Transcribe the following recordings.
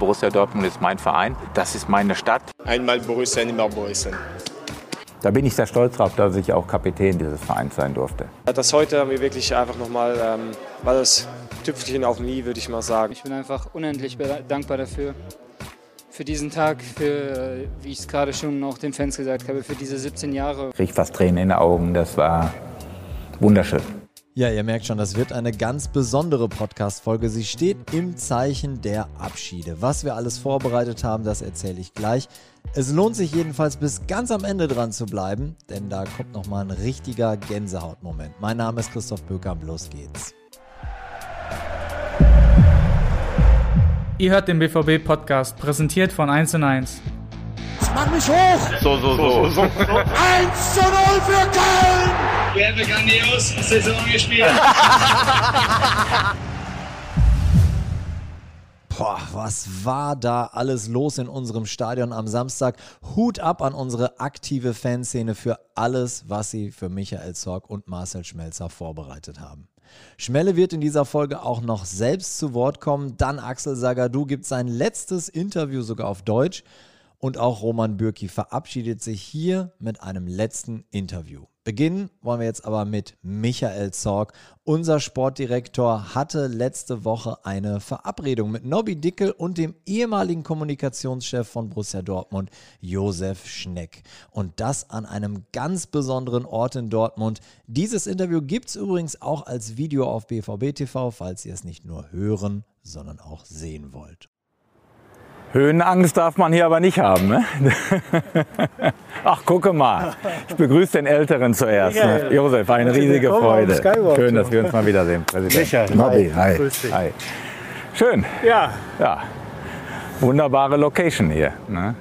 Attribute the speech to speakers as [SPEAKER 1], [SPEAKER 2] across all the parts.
[SPEAKER 1] Borussia Dortmund ist mein Verein, das ist meine Stadt.
[SPEAKER 2] Einmal Borussia, immer Borussia.
[SPEAKER 1] Da bin ich sehr stolz drauf, dass ich auch Kapitän dieses Vereins sein durfte.
[SPEAKER 3] Das heute haben wir wirklich einfach nochmal, ähm, war das Tüpfelchen auf nie, würde ich mal sagen.
[SPEAKER 4] Ich bin einfach unendlich dankbar dafür. Für diesen Tag, für, wie ich es gerade schon auch den Fans gesagt habe, für diese 17 Jahre.
[SPEAKER 1] Ich krieg fast Tränen in den Augen, das war wunderschön.
[SPEAKER 5] Ja, ihr merkt schon, das wird eine ganz besondere Podcast-Folge. Sie steht im Zeichen der Abschiede. Was wir alles vorbereitet haben, das erzähle ich gleich. Es lohnt sich jedenfalls bis ganz am Ende dran zu bleiben, denn da kommt nochmal ein richtiger Gänsehautmoment. Mein Name ist Christoph Böckam, los geht's.
[SPEAKER 6] Ihr hört den BVB-Podcast, präsentiert von 1 und 1.
[SPEAKER 7] Jetzt mach mich hoch!
[SPEAKER 8] So, so, so. so, so. 1
[SPEAKER 7] zu 0 für Köln!
[SPEAKER 9] Wir haben eine grandiose Saison gespielt.
[SPEAKER 5] Boah, was war da alles los in unserem Stadion am Samstag? Hut ab an unsere aktive Fanszene für alles, was sie für Michael Zorg und Marcel Schmelzer vorbereitet haben. Schmelle wird in dieser Folge auch noch selbst zu Wort kommen. Dann Axel Sagadou gibt sein letztes Interview sogar auf Deutsch. Und auch Roman Bürki verabschiedet sich hier mit einem letzten Interview. Beginnen wollen wir jetzt aber mit Michael Zorg. Unser Sportdirektor hatte letzte Woche eine Verabredung mit Nobby Dickel und dem ehemaligen Kommunikationschef von Borussia Dortmund, Josef Schneck. Und das an einem ganz besonderen Ort in Dortmund. Dieses Interview gibt es übrigens auch als Video auf BVB TV, falls ihr es nicht nur hören, sondern auch sehen wollt.
[SPEAKER 1] Höhenangst darf man hier aber nicht haben. Ne? Ach, gucke mal. Ich begrüße den Älteren zuerst. Ne? Josef, eine riesige Freude. Schön, dass wir uns mal wiedersehen, Präsident.
[SPEAKER 10] Michael.
[SPEAKER 1] Nobby, hi. hi. Schön.
[SPEAKER 10] Ja.
[SPEAKER 1] ja. Wunderbare Location hier. Ne?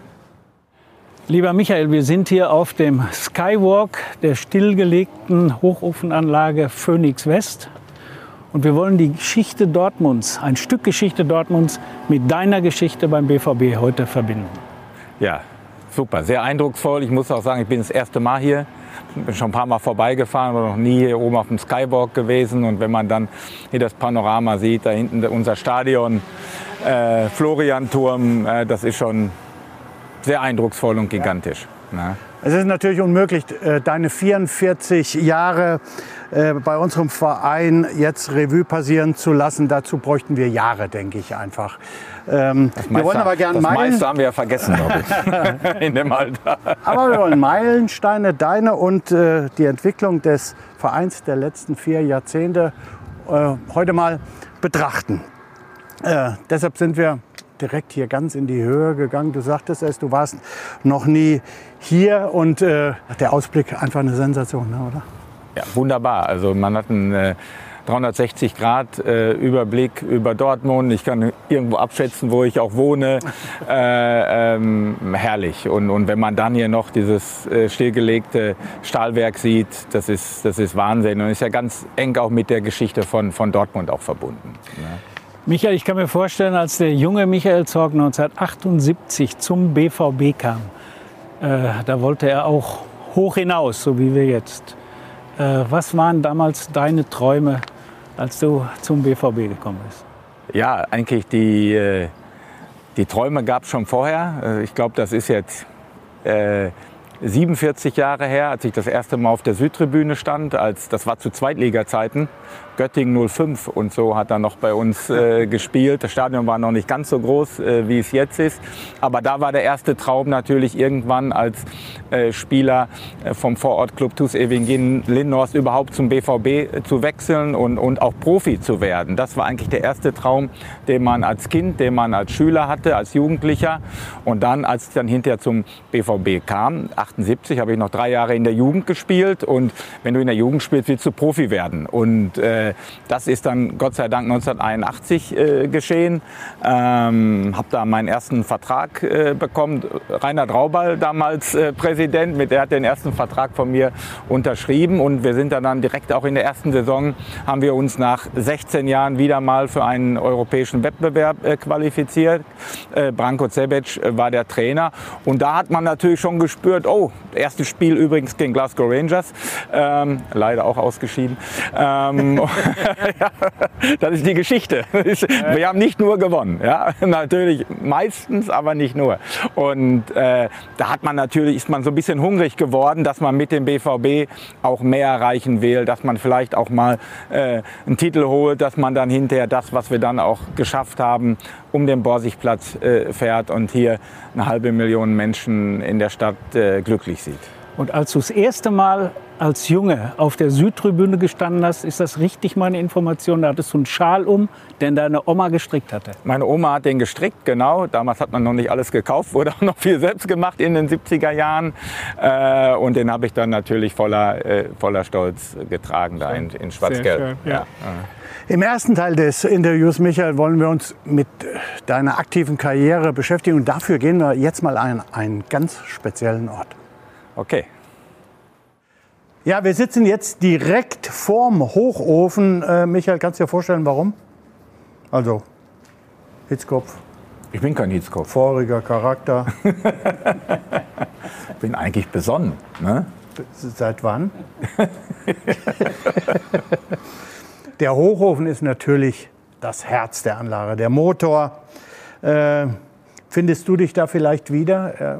[SPEAKER 10] Lieber Michael, wir sind hier auf dem Skywalk der stillgelegten Hochofenanlage Phoenix West. Und wir wollen die Geschichte Dortmunds, ein Stück Geschichte Dortmunds mit deiner Geschichte beim BVB heute verbinden.
[SPEAKER 1] Ja, super, sehr eindrucksvoll. Ich muss auch sagen, ich bin das erste Mal hier. Bin schon ein paar Mal vorbeigefahren, aber noch nie hier oben auf dem Skywalk gewesen. Und wenn man dann hier das Panorama sieht, da hinten unser Stadion, äh, Florianturm, äh, das ist schon sehr eindrucksvoll und gigantisch.
[SPEAKER 11] Ja. Ne? Es ist natürlich unmöglich, äh, deine 44 Jahre äh, bei unserem Verein jetzt Revue passieren zu lassen. Dazu bräuchten wir Jahre, denke ich einfach.
[SPEAKER 1] Ähm, wir wollen aber gerne. Das meiste haben wir ja vergessen, glaube ich, in dem Alter.
[SPEAKER 11] aber wir wollen Meilensteine, deine und äh, die Entwicklung des Vereins der letzten vier Jahrzehnte äh, heute mal betrachten. Äh, deshalb sind wir direkt hier ganz in die Höhe gegangen. Du sagtest es, du warst noch nie hier und äh, der Ausblick einfach eine Sensation, ne, oder?
[SPEAKER 1] Ja, wunderbar. Also man hat einen äh, 360 Grad äh, Überblick über Dortmund. Ich kann irgendwo abschätzen, wo ich auch wohne. Äh, ähm, herrlich. Und, und wenn man dann hier noch dieses äh, stillgelegte Stahlwerk sieht, das ist, das ist Wahnsinn und ist ja ganz eng auch mit der Geschichte von, von Dortmund auch verbunden. Ne?
[SPEAKER 10] Michael, ich kann mir vorstellen, als der junge Michael Zorg 1978 zum BVB kam, äh, da wollte er auch hoch hinaus, so wie wir jetzt. Äh, was waren damals deine Träume, als du zum BVB gekommen bist?
[SPEAKER 1] Ja, eigentlich die, äh, die Träume gab es schon vorher. Äh, ich glaube, das ist jetzt 47 Jahre her, als ich das erste Mal auf der Südtribüne stand. Als, das war zu Zweitliga-Zeiten. Göttingen 05 und so hat er noch bei uns äh, gespielt. Das Stadion war noch nicht ganz so groß, äh, wie es jetzt ist. Aber da war der erste Traum natürlich irgendwann als äh, Spieler äh, vom Vorortclub TuS Ewingen Lindhorst überhaupt zum BVB äh, zu wechseln und, und auch Profi zu werden. Das war eigentlich der erste Traum, den man als Kind, den man als Schüler hatte, als Jugendlicher. Und dann, als ich dann hinterher zum BVB kam, 78, habe ich noch drei Jahre in der Jugend gespielt. Und wenn du in der Jugend spielst, willst du Profi werden. Und äh, das ist dann Gott sei Dank 1981 äh, geschehen. Ähm, habe da meinen ersten Vertrag äh, bekommen. Rainer Draubal, damals äh, Präsident, mit der hat den ersten Vertrag von mir unterschrieben. Und wir sind dann direkt auch in der ersten Saison, haben wir uns nach 16 Jahren wieder mal für einen europäischen Wettbewerb äh, qualifiziert. Äh, Branko Cebec äh, war der Trainer. Und da hat man natürlich schon gespürt, oh, erstes Spiel übrigens gegen Glasgow Rangers, ähm, leider auch ausgeschieden. Ähm, das ist die Geschichte. Wir haben nicht nur gewonnen, ja, natürlich meistens, aber nicht nur. Und äh, da hat man natürlich ist man so ein bisschen hungrig geworden, dass man mit dem BVB auch mehr erreichen will, dass man vielleicht auch mal äh, einen Titel holt, dass man dann hinterher das, was wir dann auch geschafft haben, um den Borsigplatz äh, fährt und hier eine halbe Million Menschen in der Stadt äh, glücklich sieht.
[SPEAKER 10] Und als du das erste Mal als Junge auf der Südtribüne gestanden hast, ist das richtig meine Information? Da hattest du einen Schal um, den deine Oma gestrickt hatte.
[SPEAKER 1] Meine Oma hat den gestrickt, genau. Damals hat man noch nicht alles gekauft, wurde auch noch viel selbst gemacht in den 70er Jahren. Äh, und den habe ich dann natürlich voller, äh, voller Stolz getragen da in, in Schwarz-Gelb.
[SPEAKER 10] Ja. Ja.
[SPEAKER 11] Im ersten Teil des Interviews, Michael, wollen wir uns mit deiner aktiven Karriere beschäftigen. Und dafür gehen wir jetzt mal an einen ganz speziellen Ort.
[SPEAKER 1] Okay.
[SPEAKER 11] Ja, wir sitzen jetzt direkt vorm Hochofen. Äh, Michael, kannst du dir vorstellen, warum? Also, Hitzkopf.
[SPEAKER 1] Ich bin kein Hitzkopf.
[SPEAKER 11] Voriger Charakter.
[SPEAKER 1] ich bin eigentlich besonnen. Ne?
[SPEAKER 11] Seit wann? der Hochofen ist natürlich das Herz der Anlage, der Motor. Äh, findest du dich da vielleicht wieder? Äh,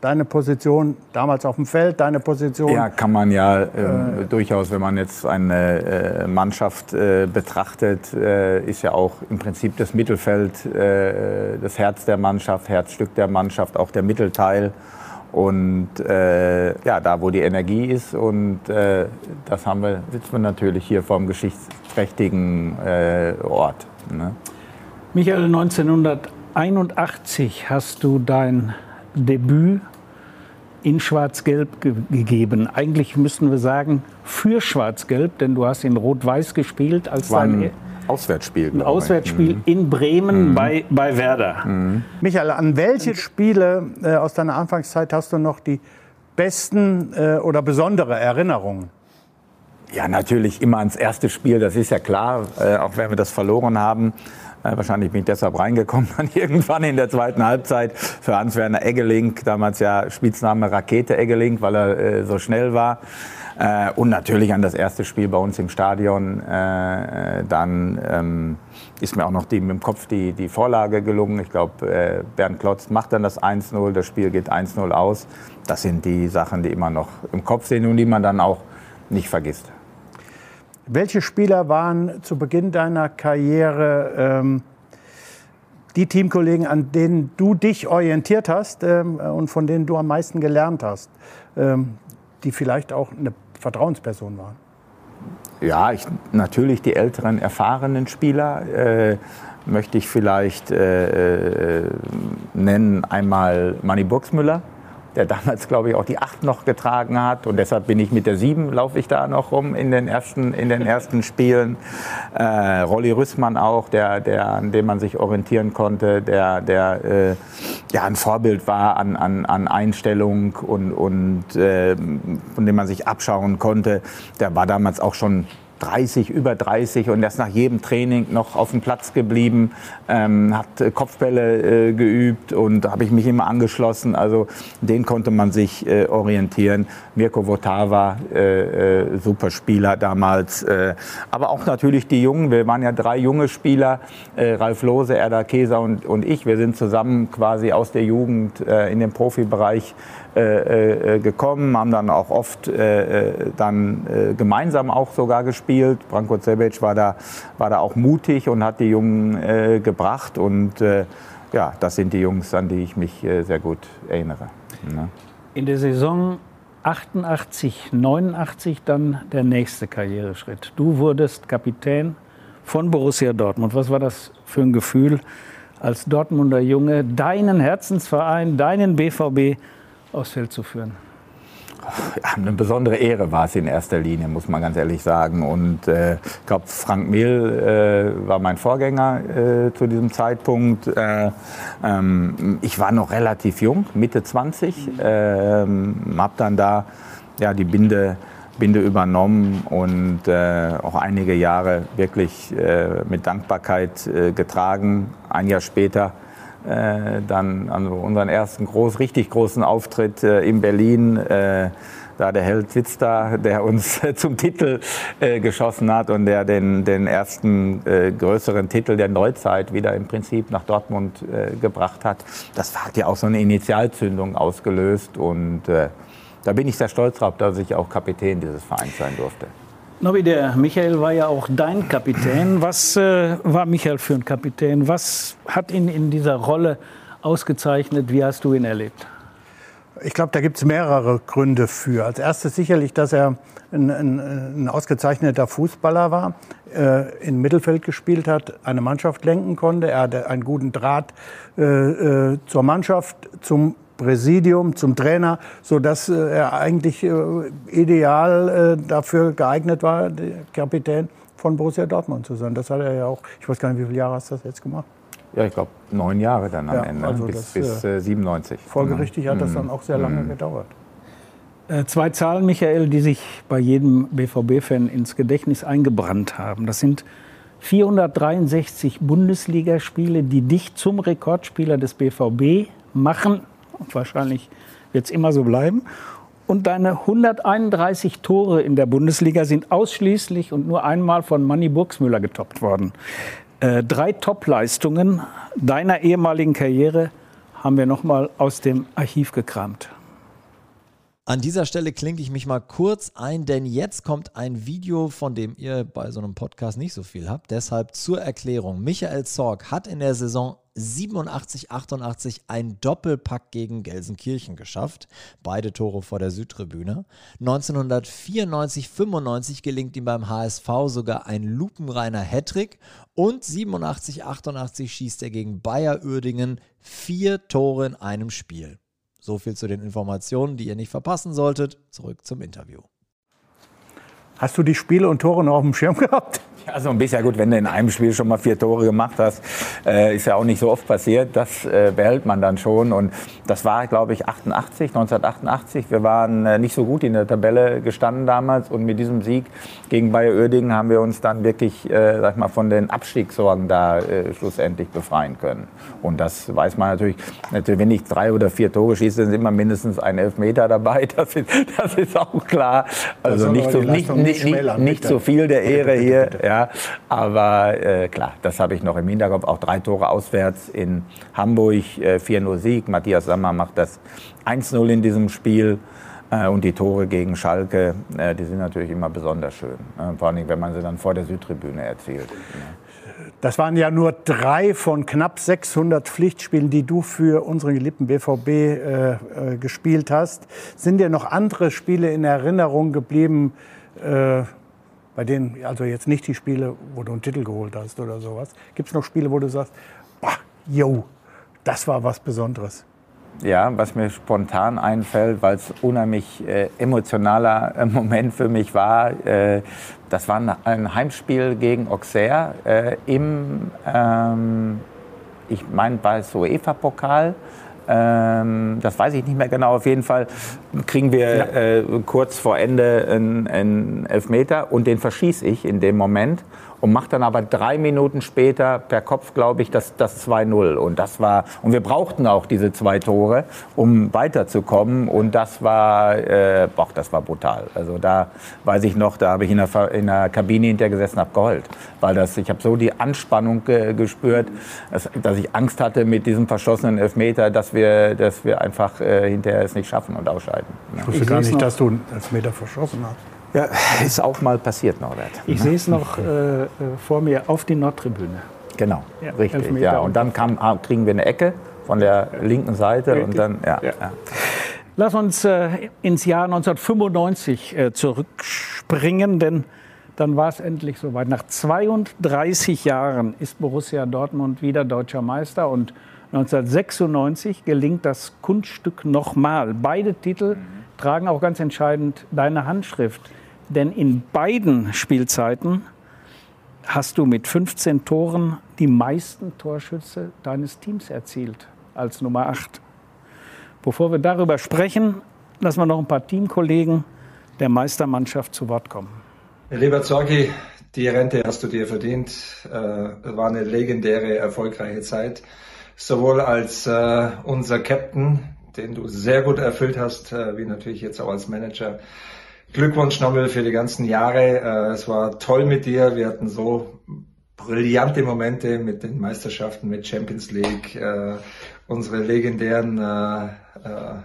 [SPEAKER 11] deine Position damals auf dem Feld, deine Position?
[SPEAKER 1] Ja, kann man ja äh, äh, durchaus, wenn man jetzt eine äh, Mannschaft äh, betrachtet, äh, ist ja auch im Prinzip das Mittelfeld äh, das Herz der Mannschaft, Herzstück der Mannschaft, auch der Mittelteil. Und ja, da wo die Energie ist und das haben wir, sitzen wir natürlich hier vor einem geschichtsträchtigen Ort. Ne?
[SPEAKER 10] Michael, 1981 hast du dein Debüt in Schwarz-Gelb ge gegeben. Eigentlich müssten wir sagen für Schwarz-Gelb, denn du hast in Rot-Weiß gespielt als
[SPEAKER 1] War ein Auswärtsspiel.
[SPEAKER 10] Ein Auswärtsspiel mhm. in Bremen mhm. bei, bei Werder.
[SPEAKER 11] Mhm. Michael, an welche Spiele äh, aus deiner Anfangszeit hast du noch die besten äh, oder besondere Erinnerungen?
[SPEAKER 1] Ja, natürlich immer ans erste Spiel, das ist ja klar, äh, auch wenn wir das verloren haben. Äh, wahrscheinlich bin ich deshalb reingekommen, dann irgendwann in der zweiten Halbzeit für Hans-Werner Eggeling, damals ja Spitzname Rakete Eggeling, weil er äh, so schnell war. Äh, und natürlich an das erste Spiel bei uns im Stadion. Dann ähm, ist mir auch noch die, mit dem Kopf die, die Vorlage gelungen. Ich glaube, Bernd Klotz macht dann das 1-0, das Spiel geht 1-0 aus. Das sind die Sachen, die immer noch im Kopf sind und die man dann auch nicht vergisst.
[SPEAKER 11] Welche Spieler waren zu Beginn deiner Karriere ähm, die Teamkollegen, an denen du dich orientiert hast ähm, und von denen du am meisten gelernt hast, ähm, die vielleicht auch eine Vertrauensperson waren?
[SPEAKER 1] Ja, ich, natürlich die älteren, erfahrenen Spieler. Äh, möchte ich vielleicht äh, äh nennen einmal Manny Burgsmüller, der damals, glaube ich, auch die 8 noch getragen hat. Und deshalb bin ich mit der 7, laufe ich da noch rum in den ersten, in den ersten Spielen. Äh, Rolli Rüssmann auch, der, der, an dem man sich orientieren konnte, der, der äh, ja, ein Vorbild war an, an, an Einstellung und, und äh, von dem man sich abschauen konnte. Der war damals auch schon 30, über 30 und er ist nach jedem Training noch auf dem Platz geblieben, ähm, hat äh, Kopfbälle äh, geübt und habe ich mich immer angeschlossen. Also den konnte man sich äh, orientieren. Mirko Votava, äh, äh, super Spieler damals. Äh, aber auch natürlich die Jungen. Wir waren ja drei junge Spieler, Ralf Lose, Erda Keser und, und ich. Wir sind zusammen quasi aus der Jugend in den Profibereich gekommen, haben dann auch oft dann gemeinsam auch sogar gespielt. Branko Cebec war da, war da auch mutig und hat die Jungen gebracht und ja, das sind die Jungs, an die ich mich sehr gut erinnere.
[SPEAKER 10] Ne? In der Saison 88, 89 dann der nächste Karriereschritt. Du wurdest Kapitän von Borussia Dortmund. Was war das für ein Gefühl, als Dortmunder Junge deinen Herzensverein, deinen BVB aufs Feld zu führen?
[SPEAKER 1] Eine besondere Ehre war es in erster Linie, muss man ganz ehrlich sagen. Und äh, ich glaube, Frank Mehl äh, war mein Vorgänger äh, zu diesem Zeitpunkt. Äh, ähm, ich war noch relativ jung, Mitte 20, ähm, habe dann da ja, die Binde, Binde übernommen und äh, auch einige Jahre wirklich äh, mit Dankbarkeit getragen. Ein Jahr später dann also unseren ersten groß, richtig großen Auftritt äh, in Berlin. Äh, da der Held sitzt da, der uns zum Titel äh, geschossen hat und der den, den ersten äh, größeren Titel der Neuzeit wieder im Prinzip nach Dortmund äh, gebracht hat. Das hat ja auch so eine Initialzündung ausgelöst und äh, da bin ich sehr stolz drauf, dass ich auch Kapitän dieses Vereins sein durfte.
[SPEAKER 10] Nobby, der Michael war ja auch dein Kapitän. Was äh, war Michael für ein Kapitän? Was hat ihn in dieser Rolle ausgezeichnet? Wie hast du ihn erlebt?
[SPEAKER 11] Ich glaube, da gibt es mehrere Gründe für. Als erstes sicherlich, dass er ein, ein, ein ausgezeichneter Fußballer war, äh, im Mittelfeld gespielt hat, eine Mannschaft lenken konnte. Er hatte einen guten Draht äh, äh, zur Mannschaft, zum Präsidium, zum Trainer, sodass äh, er eigentlich äh, ideal äh, dafür geeignet war, der Kapitän von Borussia Dortmund zu sein. Das hat er ja auch, ich weiß gar nicht, wie viele Jahre hast du das jetzt gemacht?
[SPEAKER 1] Ja, ich glaube neun Jahre dann am
[SPEAKER 11] Ja,
[SPEAKER 1] Ende,
[SPEAKER 11] also
[SPEAKER 1] bis,
[SPEAKER 11] das,
[SPEAKER 1] bis
[SPEAKER 11] äh,
[SPEAKER 1] äh, 97.
[SPEAKER 11] Folgerichtig hat das
[SPEAKER 1] Mhm.
[SPEAKER 11] dann auch sehr lange
[SPEAKER 1] Mhm.
[SPEAKER 11] gedauert.
[SPEAKER 10] Äh, Zwei Zahlen, Michael, die sich bei jedem BVB-Fan ins Gedächtnis eingebrannt haben. Das sind 463 Bundesligaspiele, die dich zum Rekordspieler des BVB machen. Und wahrscheinlich wird es immer so bleiben. Und deine 131 Tore in der Bundesliga sind ausschließlich und nur einmal von Manny Burgsmüller getoppt worden. Äh, drei Top-Leistungen deiner ehemaligen Karriere haben wir noch mal aus dem Archiv gekramt.
[SPEAKER 5] An dieser Stelle klinke ich mich mal kurz ein, denn jetzt kommt ein Video, von dem ihr bei so einem Podcast nicht so viel habt. Deshalb zur Erklärung. Michael Zorg hat in der Saison 87, 88 ein Doppelpack gegen Gelsenkirchen geschafft. Beide Tore vor der Südtribüne. 1994, 95 gelingt ihm beim HSV sogar ein lupenreiner Hattrick. Und 87, 88 schießt er gegen Bayer Uerdingen vier Tore in einem Spiel. So viel zu den Informationen, die ihr nicht verpassen solltet. Zurück zum Interview.
[SPEAKER 11] Hast du die Spiele und Tore noch auf dem Schirm gehabt?
[SPEAKER 1] Ja, so ein bisschen gut, wenn du in einem Spiel schon mal vier Tore gemacht hast, äh, ist ja auch nicht so oft passiert. Das äh, behält man dann schon. Und das war, glaube ich, 88, 1988. Wir waren äh, nicht so gut in der Tabelle gestanden damals. Und mit diesem Sieg gegen Bayer Oerdingen haben wir uns dann wirklich, äh, sag mal, von den Abstiegssorgen da äh, schlussendlich befreien können. Und das weiß man natürlich. Natürlich, wenn ich drei oder vier Tore schieße, sind immer mindestens ein Elfmeter dabei. Das ist, das ist auch klar. Also nicht so, nicht,
[SPEAKER 11] nicht
[SPEAKER 1] nicht, nicht, so viel der Ehre hier.
[SPEAKER 11] bitte.
[SPEAKER 1] Aber äh, klar, das habe ich noch im Hinterkopf. Auch drei Tore auswärts in Hamburg, äh, 4-0 Sieg. Matthias Sammer macht das 1-0 in diesem Spiel. Äh, und die Tore gegen Schalke, äh, die sind natürlich immer besonders schön. Äh, vor allem, wenn man sie dann vor der Südtribüne erzielt.
[SPEAKER 11] Das waren ja nur drei von knapp 600 Pflichtspielen, die du für unseren geliebten BVB äh, äh, gespielt hast. Sind dir noch andere Spiele in Erinnerung geblieben, äh, bei denen, also jetzt nicht die Spiele, wo du einen Titel geholt hast oder sowas? Gibt es noch Spiele, wo du sagst, boah, yo, das war was Besonderes?
[SPEAKER 1] Ja, was mir spontan einfällt, weil es unheimlich äh, emotionaler äh, Moment für mich war, äh, das war ein- Heimspiel gegen Auxerre äh, im, ähm, ich meine, bei UEFA-Pokal. Ähm, das weiß ich nicht mehr genau. Auf jeden Fall kriegen wir äh, kurz vor Ende einen, einen Elfmeter und den verschieße ich in dem Moment und mache dann aber drei Minuten später per Kopf, glaube ich, das, das 2-0. Und das war, und wir brauchten auch diese zwei Tore, um weiterzukommen. Und das war, äh, boah, das war brutal. Also da weiß ich noch, da habe ich in der, in der Kabine hinterher gesessen, habe geheult. Weil das, ich habe so die Anspannung ge gespürt, dass, dass ich Angst hatte mit diesem verschossenen Elfmeter, dass wir, dass wir einfach äh, hinterher es nicht schaffen und ausscheiden.
[SPEAKER 11] Ich wusste
[SPEAKER 10] Ich
[SPEAKER 11] gar nicht,
[SPEAKER 10] noch.
[SPEAKER 11] dass du einen Elfmeter verschossen hast.
[SPEAKER 1] Ja, ist auch mal passiert, Norbert.
[SPEAKER 10] Ich sehe es noch äh, äh, vor mir auf die Nordtribüne.
[SPEAKER 1] Genau,
[SPEAKER 10] Ja,
[SPEAKER 1] richtig. Ja,
[SPEAKER 10] und
[SPEAKER 1] und dann kam, ah, kriegen wir eine Ecke von der linken Seite und
[SPEAKER 10] Richtig.
[SPEAKER 1] dann, ja,
[SPEAKER 10] Ja.
[SPEAKER 1] ja.
[SPEAKER 10] Lass uns äh, ins Jahr 1995 äh, zurückspringen, denn dann war es endlich soweit. Nach 32 Jahren ist Borussia Dortmund wieder deutscher Meister und 1996 gelingt das Kunststück nochmal. Beide Titel tragen auch ganz entscheidend deine Handschrift, denn in beiden Spielzeiten hast du mit 15 Toren die meisten Torschütze deines Teams erzielt als Nummer 8. Bevor wir darüber sprechen, lassen wir noch ein paar Teamkollegen der Meistermannschaft zu Wort kommen.
[SPEAKER 8] Lieber Zorgi, die Rente hast du dir verdient. Äh, war eine legendäre, erfolgreiche Zeit. Sowohl als äh, unser Captain den du sehr gut erfüllt hast, äh, wie natürlich jetzt auch als Manager. Glückwunsch nochmal für die ganzen Jahre. Äh, es war toll mit dir. Wir hatten so brillante Momente mit den Meisterschaften, mit Champions League, äh, unsere legendären äh, äh,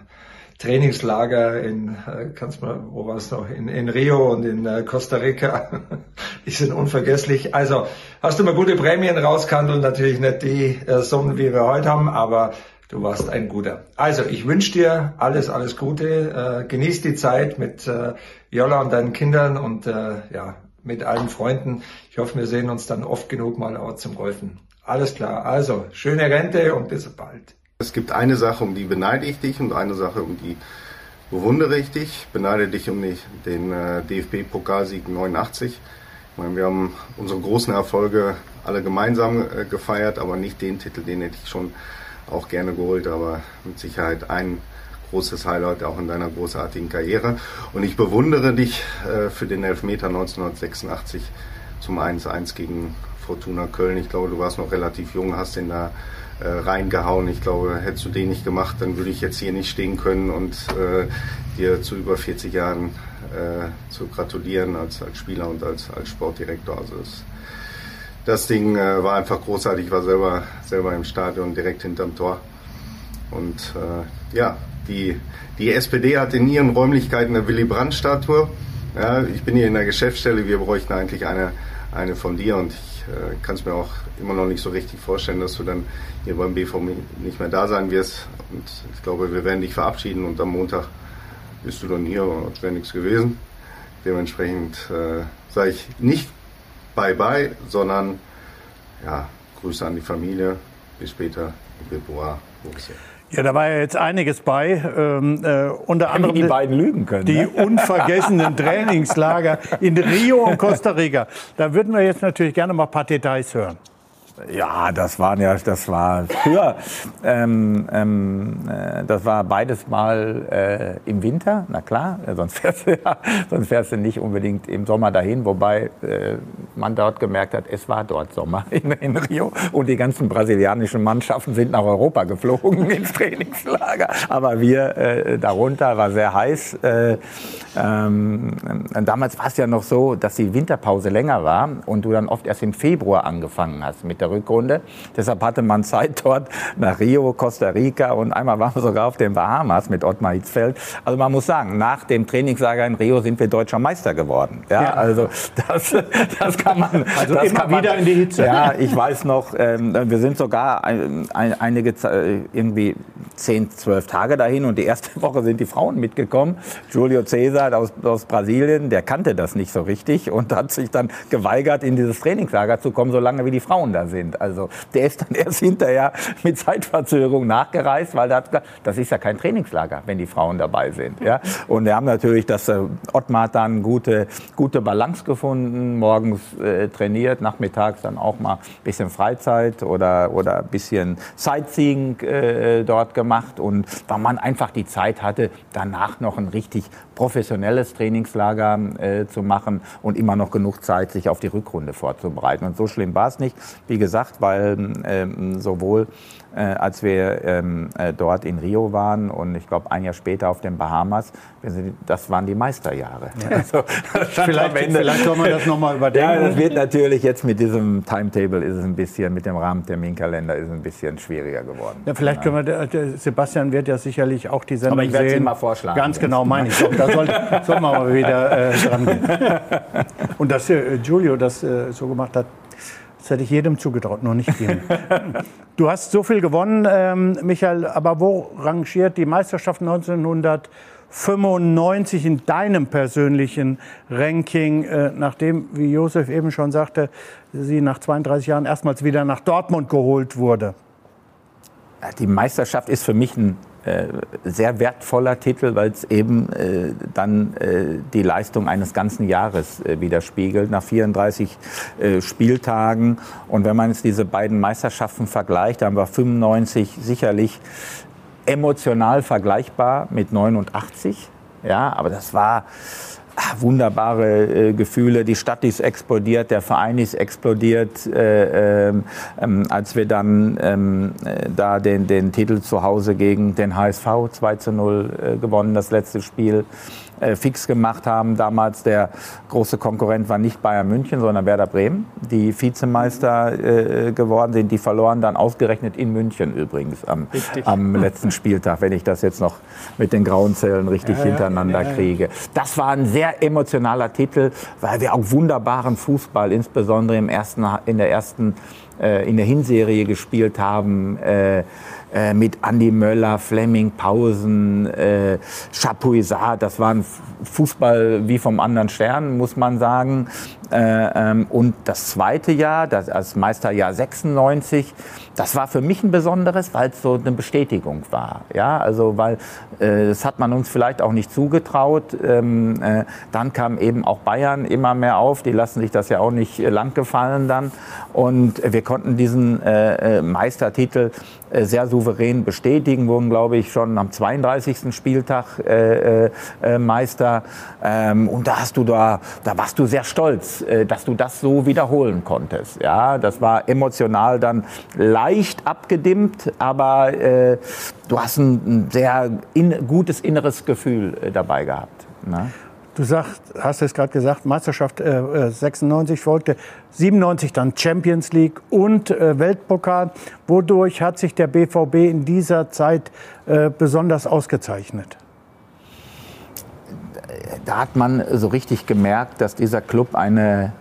[SPEAKER 8] Trainingslager in, äh, kannst mal, wo war es noch, in, in Rio und in äh, Costa Rica. die sind unvergesslich. Also hast du mal gute Prämien rausgehandelt, natürlich nicht die äh, Summen, wie wir heute haben, aber du warst ein guter. Also ich wünsche dir alles, alles Gute. Äh, genieß die Zeit mit äh, Jolla und deinen Kindern und äh, ja, mit allen Freunden. Ich hoffe, wir sehen uns dann oft genug mal auch zum Golfen. Alles klar. Also schöne Rente und bis bald.
[SPEAKER 12] Es gibt eine Sache, um die beneide ich dich und eine Sache, um die bewundere ich dich. Beneide dich um den äh, DFB-Pokalsieg 89. Ich meine, wir haben unsere großen Erfolge alle gemeinsam äh, gefeiert, aber nicht den Titel, den hätte ich schon auch gerne geholt, aber mit Sicherheit ein großes Highlight auch in deiner großartigen Karriere. Und ich bewundere dich äh, für den Elfmeter 1986 zum 1-1 gegen Fortuna Köln. Ich glaube, du warst noch relativ jung, hast den da äh, reingehauen. Ich glaube, hättest du den nicht gemacht, dann würde ich jetzt hier nicht stehen können und äh, dir zu über 40 Jahren zu gratulieren als, als Spieler und als, als Sportdirektor. Also das, das Ding äh, war einfach großartig. Ich war selber, selber im Stadion direkt hinterm Tor. Und äh, ja, die, die SPD hat in ihren Räumlichkeiten eine Willy Brandt-Statue. Ja, ich bin hier in der Geschäftsstelle, wir bräuchten eigentlich eine, eine von dir und ich äh, kann es mir auch immer noch nicht so richtig vorstellen, dass du dann hier beim BV nicht mehr da sein wirst. Und ich glaube, wir werden dich verabschieden und am Montag bist du dann hier, als wäre nichts gewesen. Dementsprechend äh, sage ich nicht Bye-bye, sondern ja, Grüße an die Familie. Bis später. Beboa.
[SPEAKER 11] Ja, da war ja jetzt einiges bei. Ähm, äh, unter
[SPEAKER 1] Hätten
[SPEAKER 11] anderem
[SPEAKER 1] die beiden lügen können.
[SPEAKER 11] die
[SPEAKER 1] ne?
[SPEAKER 11] unvergessenen Trainingslager in Rio und Costa Rica. Da würden wir jetzt natürlich gerne mal ein paar Details hören.
[SPEAKER 1] Ja, das waren ja, das war früher. Ähm, ähm, äh, das war beides mal äh, im Winter, na klar, äh, sonst fährst, du ja, sonst fährst du nicht unbedingt im Sommer dahin, wobei äh, man dort gemerkt hat, es war dort Sommer in, in Rio und die ganzen brasilianischen Mannschaften sind nach Europa geflogen ins Trainingslager. Aber wir äh, darunter war sehr heiß. Äh, ähm, damals war es ja noch so, dass die Winterpause länger war und du dann oft erst im Februar angefangen hast mit der Rückrunde. Deshalb hatte man Zeit dort nach Rio, Costa Rica und einmal waren wir sogar auf den Bahamas mit Ottmar Hitzfeld. Also man muss sagen, nach dem Trainingslager in Rio sind wir deutscher Meister geworden. Ja,
[SPEAKER 11] Ja.
[SPEAKER 1] also das, das kann man.
[SPEAKER 11] Also
[SPEAKER 1] das
[SPEAKER 11] immer
[SPEAKER 1] man,
[SPEAKER 11] wieder in die Hitze.
[SPEAKER 1] Ja, ich weiß noch, ähm, wir sind sogar ein, ein, einige Ze- irgendwie zehn, zwölf Tage dahin und die erste Woche sind die Frauen mitgekommen. Julio Cesar aus, aus Brasilien, der kannte das nicht so richtig und hat sich dann geweigert, in dieses Trainingslager zu kommen, solange wie die Frauen da sind. Also der ist dann erst hinterher mit Zeitverzögerung nachgereist, weil der hat gesagt, das ist ja kein Trainingslager, wenn die Frauen dabei sind. Ja? Und wir haben natürlich, dass äh, Ottmar dann gute, gute Balance gefunden, morgens äh, trainiert, nachmittags dann auch mal ein bisschen Freizeit oder, oder ein bisschen Sightseeing äh, dort gemacht und weil man einfach die Zeit hatte, danach noch ein richtig professionelles Trainingslager äh, zu machen und immer noch genug Zeit, sich auf die Rückrunde vorzubereiten. Und so schlimm war es nicht, wie gesagt, weil ähm, sowohl äh, als wir ähm, äh, dort in Rio waren und ich glaube ein Jahr später auf den Bahamas, sind, das waren die Meisterjahre. Also, das stand
[SPEAKER 11] Vielleicht- vielleicht soll man das noch mal überdenken.
[SPEAKER 1] Ja, das wird natürlich jetzt mit diesem Timetable ist es ein bisschen, mit dem Rahmenterminkalender ist es ein bisschen schwieriger geworden.
[SPEAKER 11] Ja, vielleicht können wir, der Sebastian wird ja sicherlich auch die Sendung
[SPEAKER 1] Aber ich werde
[SPEAKER 11] sehen.
[SPEAKER 1] sie mal vorschlagen.
[SPEAKER 11] Ganz genau, meine ich. Da soll, soll man mal wieder äh, dran gehen. Und dass äh, Giulio das äh, so gemacht hat, das hätte ich jedem zugetraut, nur nicht ihm. Du hast so viel gewonnen, ähm, Michael, aber wo rangiert die Meisterschaft 1995 in deinem persönlichen Ranking, äh, nachdem, wie Josef eben schon sagte, sie nach 32 Jahren erstmals wieder nach Dortmund geholt wurde?
[SPEAKER 1] Die Meisterschaft ist für mich ein sehr wertvoller Titel, weil es eben äh, dann äh, die Leistung eines ganzen Jahres äh, widerspiegelt, nach 34 äh, Spieltagen. Und wenn man jetzt diese beiden Meisterschaften vergleicht, dann war 95 sicherlich emotional vergleichbar mit 89. Ja, aber das war, wunderbare äh, Gefühle. Die Stadt ist explodiert, der Verein ist explodiert. Äh, ähm, ähm als wir dann ähm, äh, da den, den Titel zu Hause gegen den HSV 2 zu 0 äh, gewonnen, das letzte Spiel äh, fix gemacht haben. Damals der große Konkurrent war nicht Bayern München, sondern Werder Bremen, die Vizemeister äh, geworden sind. Die verloren dann ausgerechnet in München übrigens am, am letzten Spieltag, wenn ich das jetzt noch mit den grauen Zellen richtig ja, hintereinander ja, ja, kriege. Das war ein sehr emotionaler Titel, weil wir auch wunderbaren Fußball, insbesondere im ersten, in der ersten äh, in der Hinserie gespielt haben. Äh, mit Andy Möller, Fleming, Pausen, äh, Chapuisat. Das war ein Fußball wie vom anderen Stern, muss man sagen. Äh, ähm, und das zweite Jahr, das Meisterjahr 96, das war für mich ein besonderes, weil es so eine Bestätigung war. Ja, also weil äh, das hat man uns vielleicht auch nicht zugetraut. Ähm, äh, dann kam eben auch Bayern immer mehr auf. Die lassen sich das ja auch nicht lang gefallen dann. Und wir konnten diesen äh, äh Meistertitel äh, sehr souverän bestätigen, wurden, glaube ich, schon am 32. Spieltag äh, äh, Meister. Ähm, und da hast du da, da warst du sehr stolz, äh, dass du das so wiederholen konntest. Ja, das war emotional dann leicht abgedimmt, aber äh, du hast ein, ein sehr in, gutes inneres Gefühl äh, dabei gehabt. Ne?
[SPEAKER 11] Du sagst, hast es gerade gesagt, Meisterschaft äh, 96 folgte, 97 dann Champions League und äh, Weltpokal. Wodurch hat sich der BVB in dieser Zeit äh, besonders ausgezeichnet?
[SPEAKER 1] Da hat man so richtig gemerkt, dass dieser Club eine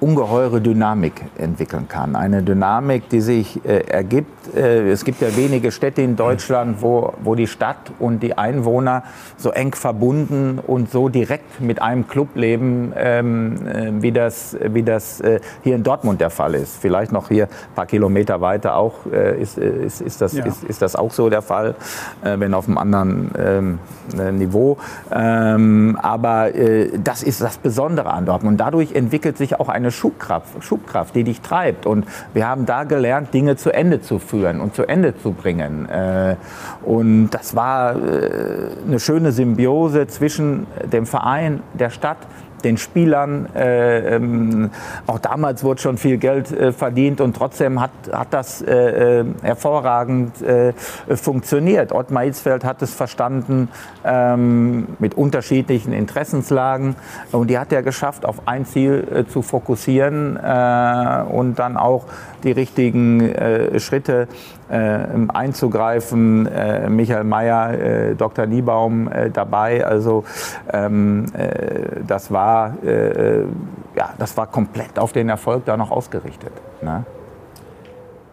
[SPEAKER 1] ungeheure Dynamik entwickeln kann. Eine Dynamik, die sich äh, ergibt. Äh, es gibt ja wenige Städte in Deutschland, wo, wo die Stadt und die Einwohner so eng verbunden und so direkt mit einem Club leben, ähm, äh, wie das, wie das äh, hier in Dortmund der Fall ist. Vielleicht noch hier ein paar Kilometer weiter auch äh, ist, äh, ist, ist, das, ja. ist, ist das auch so der Fall, wenn auf einem anderen ähm, Niveau. Ähm, aber das ist das Besondere an Dortmund. Und dadurch entwickelt sich auch eine Schubkraft, Schubkraft, die dich treibt. Und wir haben da gelernt, Dinge zu Ende zu führen und zu Ende zu bringen. Äh, und das war äh, eine schöne Symbiose zwischen dem Verein, der Stadt, den Spielern. Äh, ähm, auch damals wurde schon viel Geld äh, verdient und trotzdem hat, hat das äh, äh hervorragend äh, funktioniert. Ottmar Hitzfeld hat es verstanden ähm, mit unterschiedlichen Interessenslagen und die hat er geschafft, auf ein Ziel äh, zu fokussieren und dann auch die richtigen Schritte einzugreifen. Michael Mayer, Dr. Niebaum dabei. Also ähm, das war äh, äh, ja, das war komplett auf den Erfolg da noch ausgerichtet. Ne?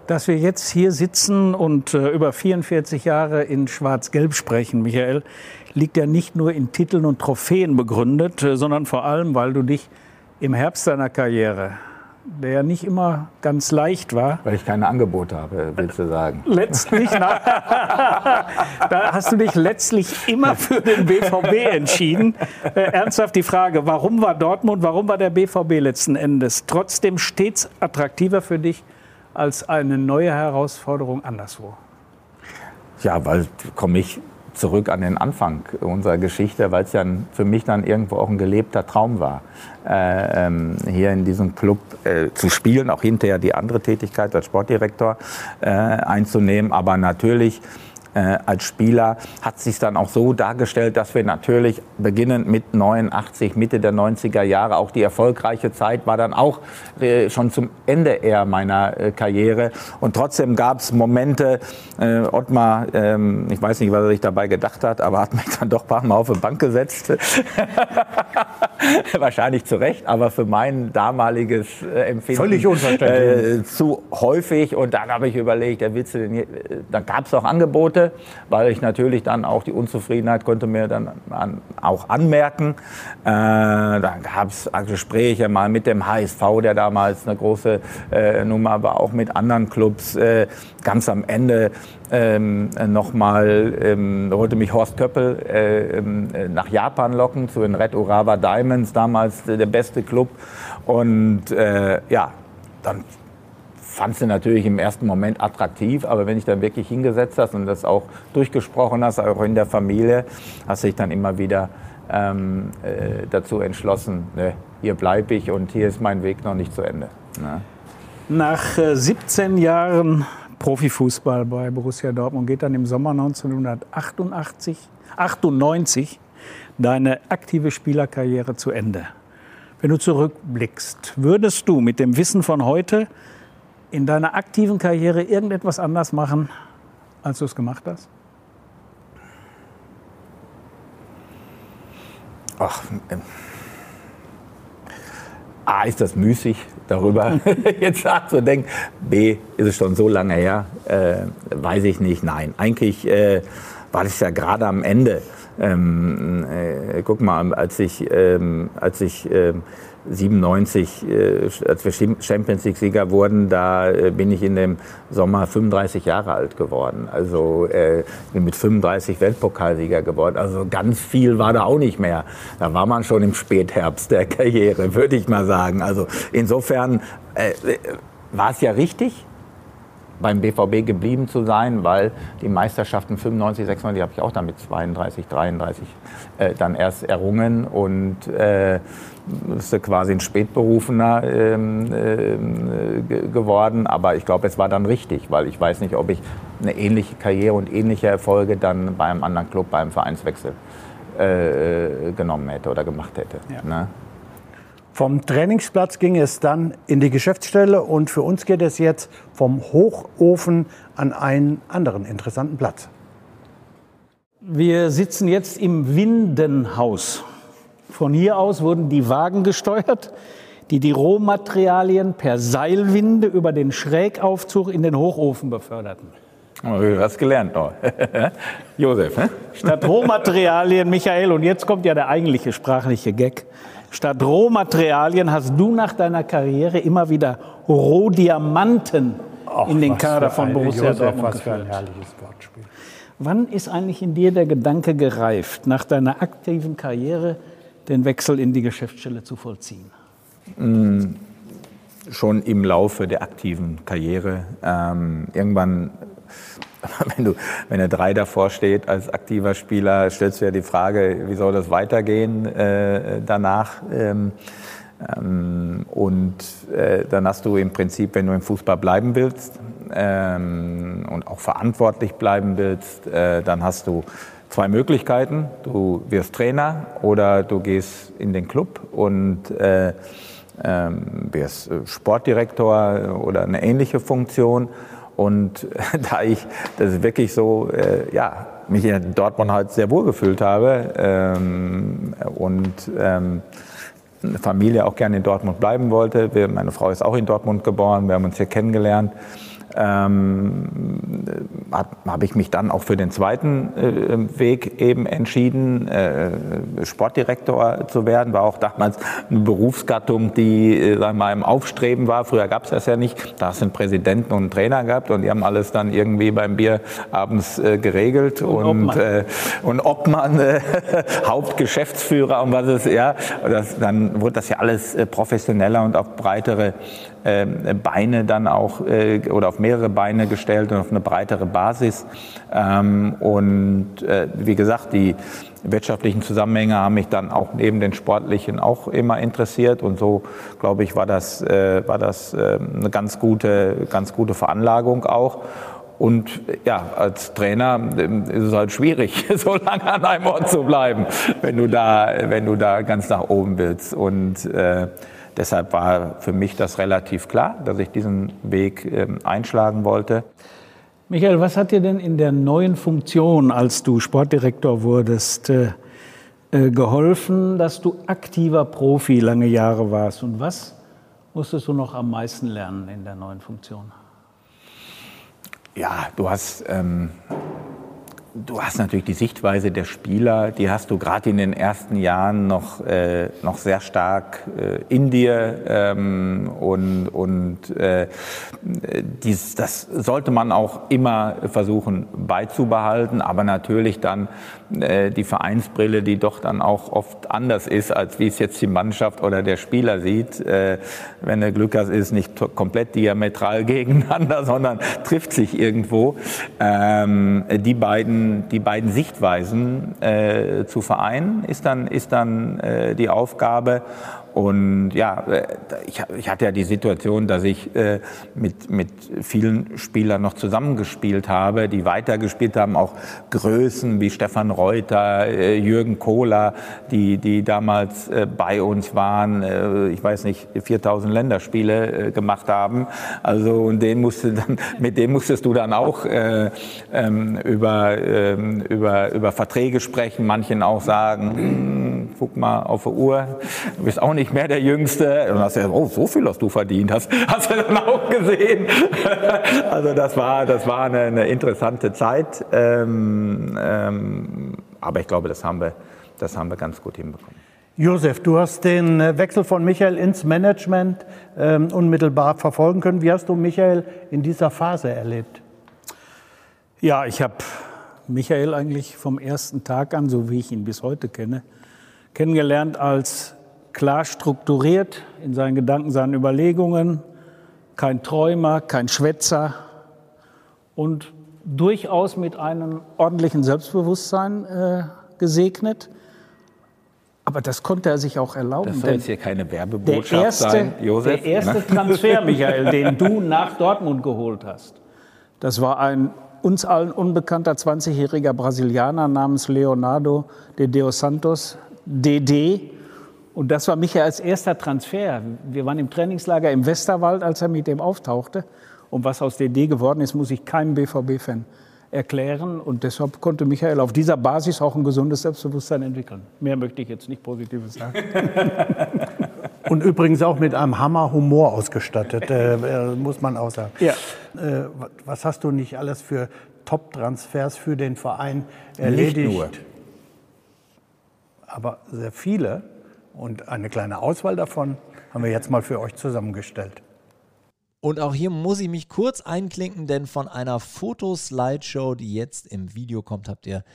[SPEAKER 10] Dass wir jetzt hier sitzen und äh, über 44 Jahre in Schwarz-Gelb sprechen, Michael, liegt ja nicht nur in Titeln und Trophäen begründet, äh, sondern vor allem, weil du dich im Herbst deiner Karriere der ja nicht immer ganz leicht war.
[SPEAKER 1] Weil ich keine Angebote habe, willst du sagen.
[SPEAKER 10] Letztlich, na, da hast du dich letztlich immer für den BVB entschieden. Äh, ernsthaft die Frage, warum war Dortmund, warum war der BVB letzten Endes trotzdem stets attraktiver für dich als eine neue Herausforderung anderswo?
[SPEAKER 1] Ja, weil komme ich zurück an den Anfang unserer Geschichte, weil es ja für mich dann irgendwo auch ein gelebter Traum war, äh, ähm, hier in diesem Club äh, zu spielen, auch hinterher die andere Tätigkeit als Sportdirektor äh, einzunehmen, aber natürlich äh, als Spieler hat sich dann auch so dargestellt, dass wir natürlich beginnend mit 89, Mitte der 90er Jahre, auch die erfolgreiche Zeit war dann auch äh, schon zum Ende eher meiner äh, Karriere. Und trotzdem gab es Momente, äh, Ottmar, ähm, ich weiß nicht, was er sich dabei gedacht hat, aber hat mich dann doch ein paar Mal auf die Bank gesetzt. Wahrscheinlich zu Recht, aber für mein damaliges äh, Empfinden
[SPEAKER 11] Völlig unverständlich.
[SPEAKER 1] Äh, zu häufig. Und dann habe ich überlegt, der Witze, dann gab es auch Angebote konnte, weil ich natürlich dann auch die Unzufriedenheit konnte mir dann an, auch anmerken. Äh, dann gab es Gespräche mal mit dem HSV, der damals eine große äh, Nummer war, auch mit anderen Clubs. Äh, ganz am Ende ähm, nochmal ähm, wollte mich Horst Köppel äh, ähm, nach Japan locken zu den Red Urawa Diamonds, damals der beste Club. Und äh, ja, dann fand sie natürlich im ersten Moment attraktiv, aber wenn ich dann wirklich hingesetzt hast und das auch durchgesprochen hast, auch in der Familie, hast du dich dann immer wieder ähm, äh, dazu entschlossen, ne, hier bleibe ich und hier ist mein Weg noch nicht zu Ende. Ne?
[SPEAKER 10] Nach äh, 17 Jahren Profifußball bei Borussia Dortmund geht dann im Sommer 1988, 98 deine aktive Spielerkarriere zu Ende. Wenn du zurückblickst, würdest du mit dem Wissen von heute in deiner aktiven Karriere irgendetwas anders machen, als du es gemacht hast?
[SPEAKER 1] Ach, ähm, A, ist das müßig, darüber jetzt nachzudenken. B, ist es schon so lange her, äh, weiß ich nicht. Nein, eigentlich äh, war das ja gerade am Ende. Ähm, äh, guck mal, als ich, ähm, als ich ähm, 97, äh, als wir Champions League-Sieger wurden, da äh, bin ich in dem Sommer 35 Jahre alt geworden. Also äh, bin mit 35 Weltpokalsieger geworden. Also ganz viel war da auch nicht mehr. Da war man schon im Spätherbst der Karriere, würde ich mal sagen. Also insofern äh, war es ja richtig, beim BVB geblieben zu sein, weil die Meisterschaften 95, 96 habe ich auch damit 32, 33 äh, dann erst errungen und äh, ist quasi ein Spätberufener ähm, äh, geworden. Aber ich glaube, es war dann richtig, weil ich weiß nicht, ob ich eine ähnliche Karriere und ähnliche Erfolge dann bei einem anderen Club, beim Vereinswechsel äh, genommen hätte oder gemacht hätte. Ja. Ne?
[SPEAKER 11] Vom Trainingsplatz ging es dann in die Geschäftsstelle und für uns geht es jetzt vom Hochofen an einen anderen interessanten Platz.
[SPEAKER 10] Wir sitzen jetzt im Windenhaus. Von hier aus wurden die Wagen gesteuert, die die Rohmaterialien per Seilwinde über den Schrägaufzug in den Hochofen beförderten.
[SPEAKER 1] Oh, du hast gelernt noch. Josef, ne?
[SPEAKER 10] Statt Rohmaterialien, Michael, und jetzt kommt ja der eigentliche sprachliche Gag. Statt Rohmaterialien hast du nach deiner Karriere immer wieder Rohdiamanten Ach, in den Kader von Borussia Josef, Dortmund was für ein herrliches Wortspiel. Wann ist eigentlich in dir der Gedanke gereift, nach deiner aktiven Karriere den Wechsel in die Geschäftsstelle zu vollziehen?
[SPEAKER 1] Mm, schon im Laufe der aktiven Karriere. Ähm, irgendwann wenn, du, wenn eine Drei davor steht als aktiver Spieler, stellst du ja die Frage, wie soll das weitergehen äh, danach? Ähm, ähm, und äh, dann hast du im Prinzip, wenn du im Fußball bleiben willst ähm, und auch verantwortlich bleiben willst, äh, dann hast du zwei Möglichkeiten. Du wirst Trainer oder du gehst in den Club und äh, ähm, wirst Sportdirektor oder eine ähnliche Funktion. Und da ich das wirklich so, äh, ja, mich in Dortmund halt sehr wohl gefühlt habe ähm, und ähm, Familie auch gerne in Dortmund bleiben wollte. Wir, meine Frau ist auch in Dortmund geboren, wir haben uns hier kennengelernt ähm, habe hab ich mich dann auch für den zweiten äh, Weg eben entschieden, äh, Sportdirektor zu werden. War auch damals eine Berufsgattung, die äh, sagen mal, im Aufstreben war. Früher gab es das ja nicht. Da sind Präsidenten und Trainer gehabt und die haben alles dann irgendwie beim Bier abends äh, geregelt und, und Obmann, äh, und Obmann äh, Hauptgeschäftsführer und was ist ja. Das, dann wurde das ja alles äh, professioneller und auf breitere Beine dann auch äh, oder auf mehrere Beine gestellt und auf eine breitere Basis. Ähm, und äh, wie gesagt, die wirtschaftlichen Zusammenhänge haben mich dann auch neben den sportlichen auch immer interessiert und so glaube ich war das äh, war das eine ganz gute ganz gute Veranlagung auch und ja, als Trainer ähm, ist es halt schwierig, so lange an einem Ort zu bleiben, wenn du da, wenn du da ganz nach oben willst. Und äh, Deshalb war für mich das relativ klar, dass ich diesen Weg ähm, einschlagen wollte.
[SPEAKER 10] Michael, was hat dir denn in der neuen Funktion, als du Sportdirektor wurdest, äh, äh, geholfen, dass du aktiver Profi lange Jahre warst? Und was musstest du noch am meisten lernen in der neuen Funktion?
[SPEAKER 1] Ja, du hast ähm, Du hast natürlich die Sichtweise der Spieler, die hast du gerade in den ersten Jahren noch, äh, noch sehr stark äh, in dir ähm, und, und äh, dies, das sollte man auch immer versuchen beizubehalten, aber natürlich dann äh, die Vereinsbrille, die doch dann auch oft anders ist, als wie es jetzt die Mannschaft oder der Spieler sieht. Äh, wenn du Glück hast, ist nicht komplett diametral gegeneinander, sondern trifft sich irgendwo. Ähm, die beiden beiden, die beiden Sichtweisen äh, zu vereinen, ist dann, ist dann äh, die Aufgabe. Und ja, äh, ich, hatte ja die Situation, dass ich äh, mit, mit vielen Spielern noch zusammengespielt habe, die weitergespielt haben, auch Größen wie Stefan Reuter, äh, Jürgen Kohler, die, die damals bei uns waren, ich weiß nicht, 4000 Länderspiele gemacht haben. Also und den musste dann, mit dem musstest du dann auch ähm, über, ähm, über, über Verträge sprechen, manchen auch sagen, hm, guck mal auf die Uhr, du bist auch nicht nicht mehr der Jüngste. Und dann hast du gesagt, oh, so viel hast du verdient. Hast, hast du dann auch gesehen. also das war, das war eine, eine interessante Zeit. Ähm, ähm, aber ich glaube, das haben, wir, das haben wir ganz gut hinbekommen.
[SPEAKER 11] Josef, du hast den äh, Wechsel von Michael ins Management ähm, unmittelbar verfolgen können. Wie hast du Michael in dieser Phase erlebt?
[SPEAKER 10] Ja, ich habe Michael eigentlich vom ersten Tag an, so wie ich ihn bis heute kenne, kennengelernt als klar strukturiert in seinen Gedanken, seinen Überlegungen, kein Träumer, kein Schwätzer und durchaus mit einem ordentlichen Selbstbewusstsein äh, gesegnet. Aber das konnte er sich auch erlauben.
[SPEAKER 1] Das soll jetzt hier keine Werbebotschaft
[SPEAKER 10] der erste,
[SPEAKER 1] sein, Josef.
[SPEAKER 10] Der erste Transfer, Michael, den du nach Dortmund geholt hast, das war ein uns allen unbekannter 20-jähriger Brasilianer namens Leonardo de Deus Santos, DD, und das war Michaels erster Transfer. Wir waren im Trainingslager im Westerwald, als er mit dem auftauchte. Und was aus der Idee geworden ist, muss ich keinem BVB-Fan erklären. Und deshalb konnte Michael auf dieser Basis auch ein gesundes Selbstbewusstsein entwickeln. Mehr möchte ich jetzt nicht Positives sagen.
[SPEAKER 11] Und übrigens auch mit einem Hammer Humor ausgestattet, äh, äh, muss man auch sagen.
[SPEAKER 10] Ja.
[SPEAKER 11] Äh, was hast du nicht alles für Top-Transfers für den Verein erledigt?
[SPEAKER 1] Nicht nur.
[SPEAKER 11] Aber sehr viele. Und eine kleine Auswahl davon haben wir jetzt mal für euch zusammengestellt.
[SPEAKER 5] Und auch hier muss ich mich kurz einklinken, denn von einer Fotoslideshow, die jetzt im Video kommt, habt ihr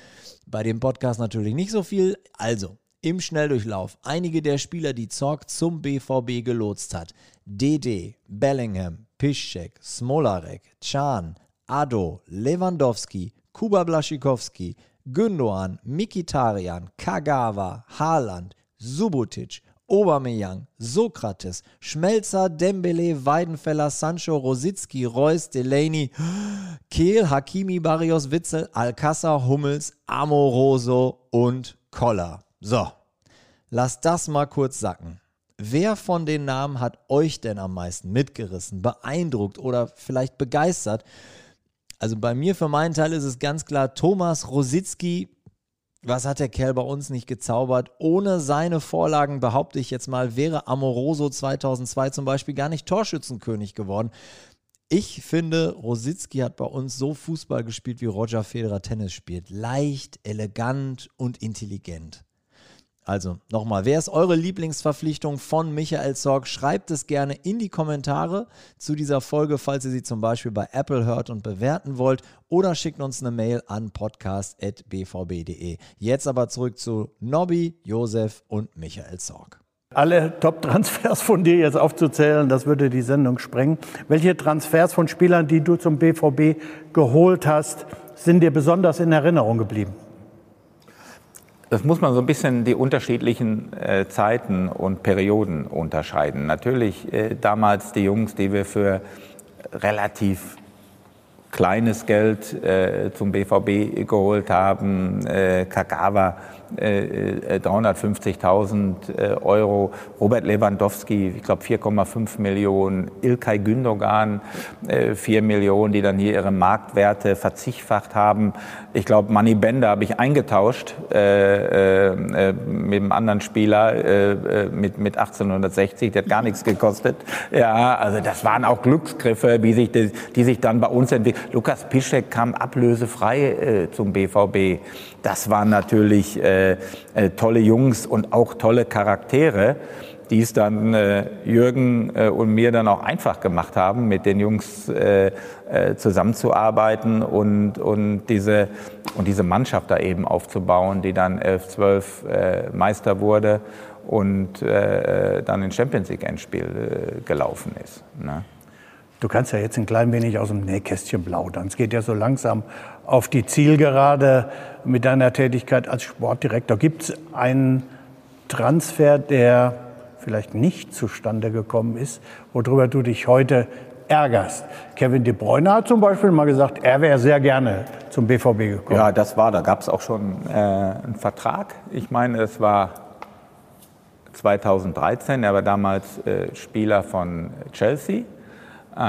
[SPEAKER 5] bei dem Podcast natürlich nicht so viel. Also, im Schnelldurchlauf einige der Spieler, die Zorg zum BVB gelotst hat. DD, Bellingham, Piszczek, Smolarek, Chan, Ado, Lewandowski, Kuba Blaschikowski, Gündoğan, Mikitarian, Kagawa, Haaland, Subotic, Aubameyang, Sokrates, Schmelzer, Dembele, Weidenfeller, Sancho, Rositzky, Reus, Delaney, Kehl, Hakimi, Barrios, Witzel, Alcázar, Hummels, Amoroso und Koller. So, lasst das mal kurz sacken. Wer von den Namen hat euch denn am meisten mitgerissen, beeindruckt oder vielleicht begeistert? Also bei mir für meinen Teil ist es ganz klar Thomas Rositzky, was hat der Kerl bei uns nicht gezaubert? Ohne seine Vorlagen, behaupte ich jetzt mal, wäre Amoroso 2002 zum Beispiel gar nicht Torschützenkönig geworden. Ich finde, Rositzky hat bei uns so Fußball gespielt, wie Roger Federer Tennis spielt. Leicht, elegant und intelligent. Also nochmal, wer ist eure Lieblingsverpflichtung von Michael Zorg? Schreibt es gerne in die Kommentare zu dieser Folge, falls ihr sie zum Beispiel bei Apple hört und bewerten wollt oder schickt uns eine Mail an podcast.bvb.de. Jetzt aber zurück zu Nobby, Josef und Michael Zorg.
[SPEAKER 11] Alle Top-Transfers von dir jetzt aufzuzählen, das würde die Sendung sprengen. Welche Transfers von Spielern, die du zum BVB geholt hast, sind dir besonders in Erinnerung geblieben?
[SPEAKER 1] Das muss man so ein bisschen die unterschiedlichen äh, Zeiten und Perioden unterscheiden. Natürlich äh, damals die Jungs, die wir für relativ kleines Geld äh, zum BVB geholt haben, äh, Kagawa 350.000 äh, äh, Euro, Robert Lewandowski, ich glaube 4,5 Millionen, Ilkay Gündogan 4 Millionen, die dann hier ihre Marktwerte verzichtfacht haben. Ich glaube, Manny Bender habe ich eingetauscht äh, äh, mit einem anderen Spieler äh, mit, mit 1860, der hat gar nichts gekostet. Ja, also das waren auch Glücksgriffe, wie sich die, die sich dann bei uns entwickeln. Lukas Piszek kam ablösefrei zum BVB. Das waren natürlich äh, äh, tolle Jungs und auch tolle Charaktere, die es dann äh, Jürgen äh, und mir dann auch einfach gemacht haben, mit den Jungs äh, zusammenzuarbeiten und, und, diese, und diese Mannschaft da eben aufzubauen, die dann 11, 12 Meister wurde und dann ins Champions League Endspiel gelaufen ist. Ne?
[SPEAKER 11] Du kannst ja jetzt ein klein wenig aus dem Nähkästchen plaudern. Es geht ja so langsam auf die Zielgerade mit deiner Tätigkeit als Sportdirektor. Gibt es einen Transfer, der vielleicht nicht zustande gekommen ist, worüber du dich heute ärgerst. Kevin De Bruyne hat zum Beispiel mal gesagt, er wäre sehr gerne zum BVB gekommen.
[SPEAKER 1] Ja, das war, da gab es auch schon äh, einen Vertrag. Ich meine, es war 2013, er war damals äh, Spieler von Chelsea. Äh,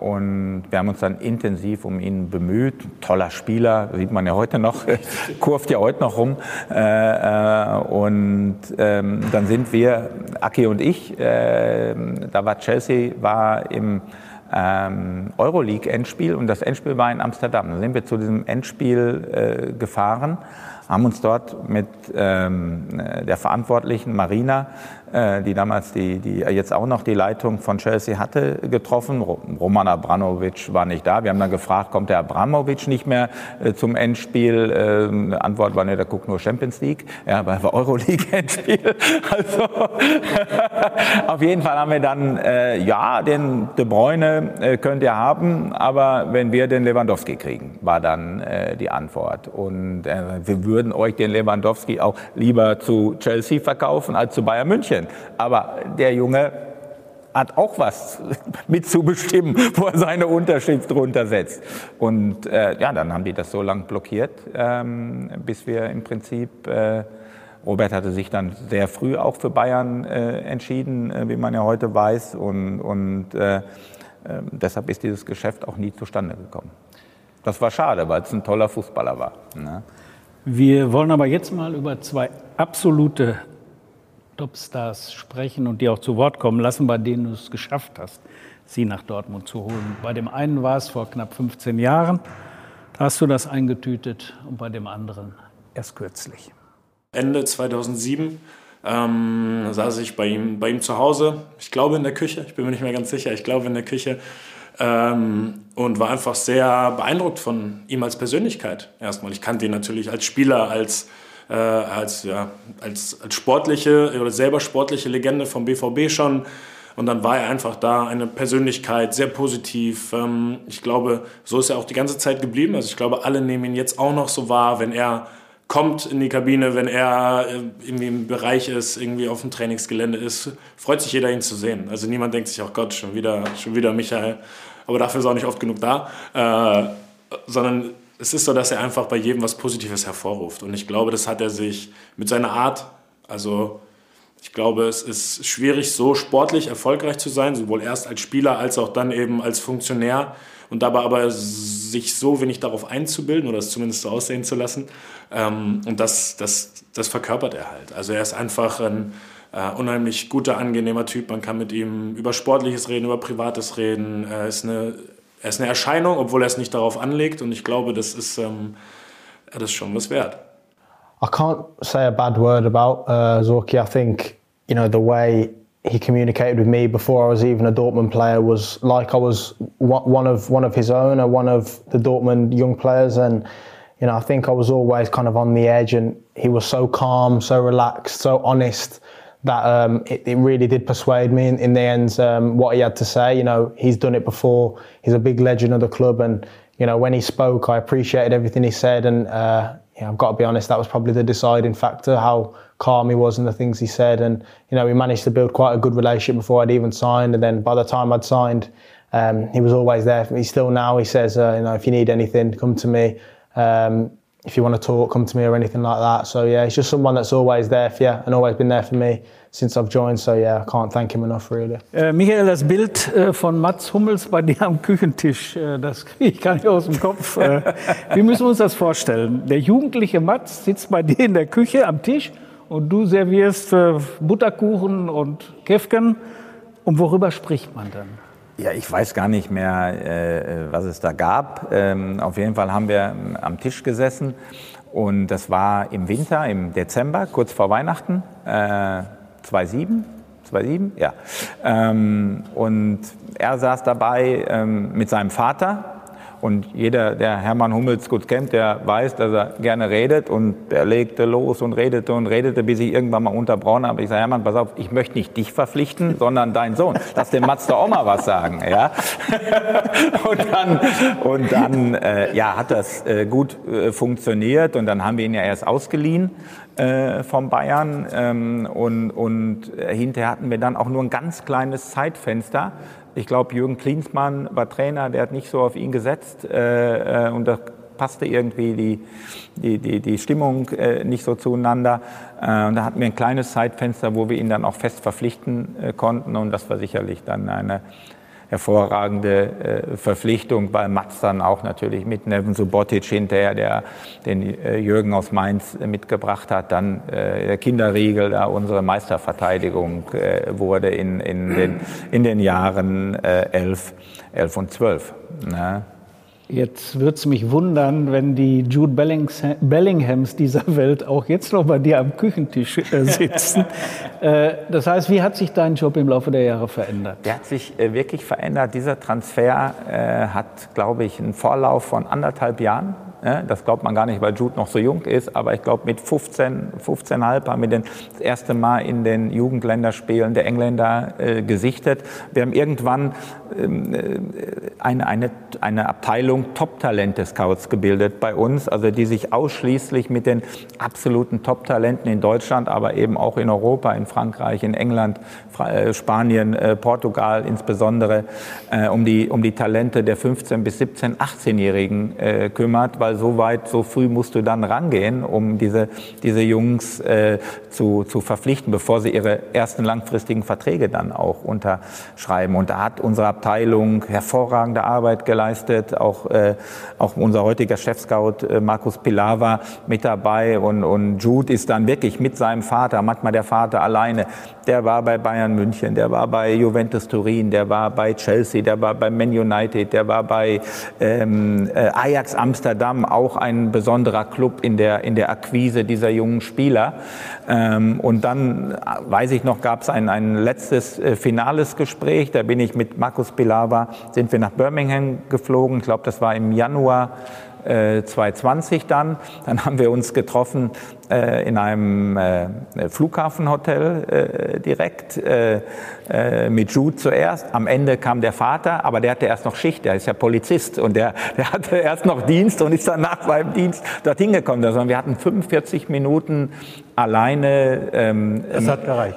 [SPEAKER 1] und wir haben uns dann intensiv um ihn bemüht. Toller Spieler, sieht man ja heute noch, kurft ja heute noch rum. Äh, äh, und ähm, dann sind wir, Aki und ich, da war Chelsea, war im ähm, Euroleague-Endspiel und das Endspiel war in Amsterdam. Dann sind wir zu diesem Endspiel gefahren haben uns dort mit ähm, der Verantwortlichen Marina die damals die, die jetzt auch noch die Leitung von Chelsea hatte, getroffen. Roman Abramovic war nicht da. Wir haben dann gefragt, kommt der Abramovic nicht mehr äh, zum Endspiel? Äh, Antwort war, ne, der guckt nur Champions League. Ja, aber Euroleague-Endspiel. Also auf jeden Fall haben wir dann, äh, ja, den De Bruyne äh, könnt ihr haben, aber wenn wir den Lewandowski kriegen, war dann äh, die Antwort. Und wir würden euch den Lewandowski auch lieber zu Chelsea verkaufen als zu Bayern München. München. Aber der Junge hat auch was mitzubestimmen, wo er seine Unterschrift drunter setzt. Und äh, ja, dann haben die das so lang blockiert, ähm, bis wir im Prinzip, äh, Robert hatte sich dann sehr früh auch für Bayern äh, entschieden, äh, wie man ja heute weiß. Und, und äh, ähm, deshalb ist dieses Geschäft auch nie zustande gekommen. Das war schade, weil es ein toller Fußballer war. Ne?
[SPEAKER 10] Wir wollen aber jetzt mal über zwei absolute Topstars sprechen und die auch zu Wort kommen lassen, bei denen du es geschafft hast, sie nach Dortmund zu holen. Bei dem einen war es vor knapp 15 Jahren, da hast du das eingetütet und bei dem anderen erst kürzlich.
[SPEAKER 13] Ende 2007 ähm, saß ich bei ihm, bei ihm zu Hause, ich glaube in der Küche, ich bin mir nicht mehr ganz sicher, ich glaube in der Küche ähm, und war einfach sehr beeindruckt von ihm als Persönlichkeit erstmal. Ich kannte ihn natürlich als Spieler, als äh, als, ja, als, als sportliche oder selber sportliche Legende vom BVB schon. Und dann war er einfach da, eine Persönlichkeit, sehr positiv. Ähm, ich glaube, so ist er auch die ganze Zeit geblieben. Also ich glaube, alle nehmen ihn jetzt auch noch so wahr, wenn er kommt in die Kabine, wenn er äh, irgendwie im Bereich ist, irgendwie auf dem Trainingsgelände ist, freut sich jeder, ihn zu sehen. Also niemand denkt sich, oh Gott, schon wieder, schon wieder Michael. Aber dafür ist er auch nicht oft genug da. Äh, sondern es ist so, dass er einfach bei jedem was Positives hervorruft. Und ich glaube, das hat er sich mit seiner Art, also ich glaube, es ist schwierig, so sportlich erfolgreich zu sein, sowohl erst als Spieler als auch dann eben als Funktionär und dabei aber sich so wenig darauf einzubilden oder es zumindest so aussehen zu lassen. Ähm, und das, das, das verkörpert er halt. Also er ist einfach ein äh, unheimlich guter, angenehmer Typ. Man kann mit ihm über Sportliches reden, über Privates reden. Er ist eine er ist eine Erscheinung, obwohl er es nicht darauf anlegt. Und ich glaube, das ist, ähm, das ist schon was wert.
[SPEAKER 14] I can't say a bad word about uh, Zorki. I think you know the way he communicated with me before I was even a Dortmund player was like I was one of one of his own or one of the Dortmund young players, and you know I think I was always kind of on the edge, and he was so calm, so relaxed, so honest that um, it, it, really did persuade me in, in the end um, what he had to say. You know, he's done it before. He's a big legend of the club, and you know when he spoke, I appreciated everything he said. And uh, yeah, I've got to be honest, that was probably the deciding factor how calm he was and the things he said. And you know, we managed to build quite a good relationship before I'd even signed. And then by the time I'd signed, um, he was always there He's. Still now, he says, uh, you know, if you need anything, come to me. Um, if you want to talk, come to me or anything like that. So yeah, he's just someone that's always there for you and always been there for me since I've joined. So yeah, I can't thank him enough really.
[SPEAKER 10] Äh, Michael, das Bild äh, von Mats Hummels bei dir am Küchentisch, äh, das kriege ich gar nicht aus dem Kopf. Äh, wie müssen wir uns das vorstellen? Der jugendliche Mats sitzt bei dir in der Küche am Tisch und du servierst äh, Butterkuchen und Käfken. Und worüber spricht man dann?
[SPEAKER 1] Ja, ich weiß gar nicht mehr, äh, was es da gab. Ähm, auf jeden Fall haben wir am Tisch gesessen und das war im Winter, im Dezember, kurz vor Weihnachten, äh, 2007. 2007, ja. Ähm, und er saß dabei ähm, mit seinem Vater Und jeder, der Hermann Hummels gut kennt, der weiß, dass er gerne redet und er legte los und redete und redete, bis ich irgendwann mal unterbrochen habe. Ich sage, Hermann, pass auf, ich möchte nicht dich verpflichten, sondern deinen Sohn. Lass dem Mats doch auch mal was sagen. Ja? und dann, und dann äh, ja, hat das äh, gut äh, funktioniert und dann haben wir ihn ja erst ausgeliehen äh, vom Bayern ähm, und, und hinterher hatten wir dann auch nur ein ganz kleines Zeitfenster. Ich glaube, Jürgen Klinsmann war Trainer, der hat nicht so auf ihn gesetzt äh, äh, und da passte irgendwie die, die, die, die Stimmung äh, nicht so zueinander. Äh, und da hatten wir ein kleines Zeitfenster, wo wir ihn dann auch fest verpflichten äh, konnten und das war sicherlich dann eine hervorragende äh, Verpflichtung, weil Mats dann auch natürlich mit Neven Subotic hinterher, der den äh, Jürgen aus Mainz äh, mitgebracht hat, dann äh, der Kinderriegel, da unsere Meisterverteidigung äh, wurde in, in, den, in den Jahren äh, 11, 11 und 12. Ne?
[SPEAKER 10] Jetzt würde es mich wundern, wenn die Jude Bellinghams dieser Welt auch jetzt noch bei dir am Küchentisch äh, sitzen. äh, das heißt, wie hat sich dein Job im Laufe der Jahre verändert?
[SPEAKER 1] Der hat sich äh, wirklich verändert. Dieser Transfer hat, glaube ich, einen Vorlauf von anderthalb Jahren das glaubt man gar nicht, weil Jude noch so jung ist. Aber ich glaube, mit 15, 15,5 haben wir das erste Mal in den Jugendländerspielen der Engländer äh, gesichtet. Wir haben irgendwann ähm, äh, eine, eine, eine Abteilung Top-Talente-Scouts gebildet bei uns, also die sich ausschließlich mit den absoluten Top-Talenten in Deutschland, aber eben auch in Europa, in Frankreich, in England, äh, Spanien, äh, Portugal insbesondere, äh, um, die, um die Talente der 15- bis 17-, 18-Jährigen äh, kümmert, weil so weit, so früh musst du dann rangehen, um diese, diese Jungs äh, zu, zu verpflichten, bevor sie ihre ersten langfristigen Verträge dann auch unterschreiben. Und da hat unsere Abteilung hervorragende Arbeit geleistet, auch, äh, auch unser heutiger Chefscout äh, Markus Pilawa mit dabei und, und Jude ist dann wirklich mit seinem Vater, manchmal der Vater alleine, der war bei Bayern München, der war bei Juventus Turin, der war bei Chelsea, der war bei Man United, der war bei ähm, äh, Ajax Amsterdam, auch ein besonderer Club in der, in der Akquise dieser jungen Spieler. Ähm, und dann, äh, weiß ich noch, gab es ein, ein letztes äh, finales Gespräch. Da bin ich mit Markus Pilawa, sind wir nach Birmingham geflogen. Ich glaube, das war im Januar 2020 dann. Dann haben wir uns getroffen äh, in einem äh, Flughafenhotel äh, direkt äh, äh, mit Jude zuerst. Am Ende kam der Vater, aber der hatte erst noch Schicht, der ist ja Polizist und der, der hatte erst noch Dienst und ist dann nach seinem Dienst dorthin gekommen. Also wir hatten 45 Minuten alleine ähm.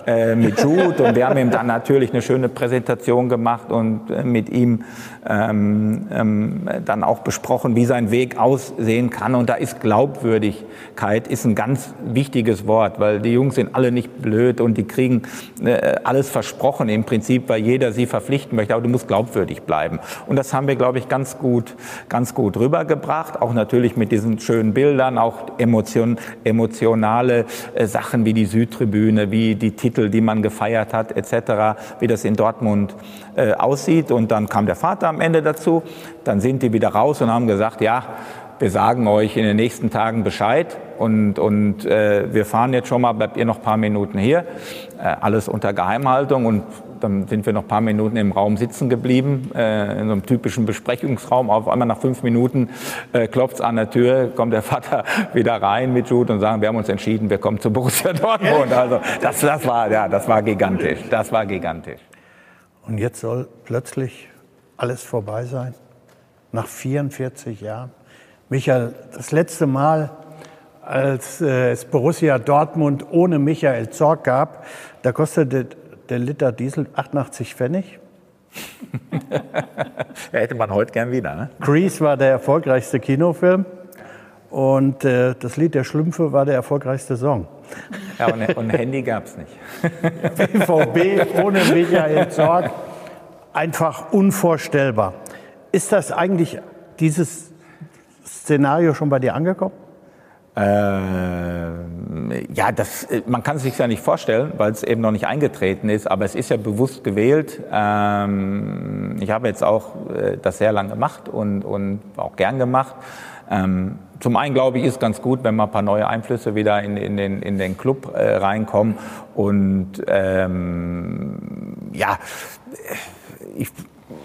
[SPEAKER 1] Äh, mit Jude und wir haben ihm dann natürlich eine schöne Präsentation gemacht und äh, mit ihm ähm, ähm, dann auch besprochen, wie sein Weg aussehen kann. Und da ist Glaubwürdigkeit ist ein ganz ganz wichtiges Wort, weil die Jungs sind alle nicht blöd und die kriegen äh, alles versprochen im Prinzip, weil jeder sie verpflichten möchte. Aber du musst glaubwürdig bleiben. Und das haben wir, glaube ich, ganz gut, ganz gut rübergebracht. Auch natürlich mit diesen schönen Bildern, auch Emotion, emotionale äh, Sachen wie die Südtribüne, wie die Titel, die man gefeiert hat, etc., wie das in Dortmund äh, aussieht. Und dann kam der Vater am Ende dazu. Dann sind die wieder raus und haben gesagt, ja, wir sagen euch in den nächsten Tagen Bescheid und, und äh, wir fahren jetzt schon mal, bleibt ihr noch ein paar Minuten hier. Äh, alles unter Geheimhaltung und dann sind wir noch ein paar Minuten im Raum sitzen geblieben, äh, in so einem typischen Besprechungsraum. Auf einmal nach fünf Minuten äh, klopft an der Tür, kommt der Vater wieder rein mit Jude und sagen, wir haben uns entschieden, wir kommen zu Borussia Dortmund. Also das, das, war, ja, das war gigantisch. Das war gigantisch.
[SPEAKER 11] Und jetzt soll plötzlich alles vorbei sein? Nach 44 Jahren? Michael, das letzte Mal, als äh, es Borussia Dortmund ohne Michael Zorg gab, da kostete der Liter Diesel 88 Pfennig.
[SPEAKER 1] hätte man heute gern wieder. Ne?
[SPEAKER 11] Grease war der erfolgreichste Kinofilm und äh, das Lied der Schlümpfe war der erfolgreichste Song.
[SPEAKER 1] Ja, und, und Handy gab es nicht.
[SPEAKER 11] BVB ohne Michael Zorg, einfach unvorstellbar. Ist das eigentlich dieses Szenario schon bei dir angekommen?
[SPEAKER 1] Äh, ja, das, man kann es sich ja nicht vorstellen, weil es eben noch nicht eingetreten ist, aber es ist ja bewusst gewählt. Ähm, ich habe jetzt auch äh, das sehr lange gemacht und, und auch gern gemacht. Ähm, zum einen glaube ich, ist ganz gut, wenn mal ein paar neue Einflüsse wieder in, in, den, in den Club äh, reinkommen. Und ähm, ja, ich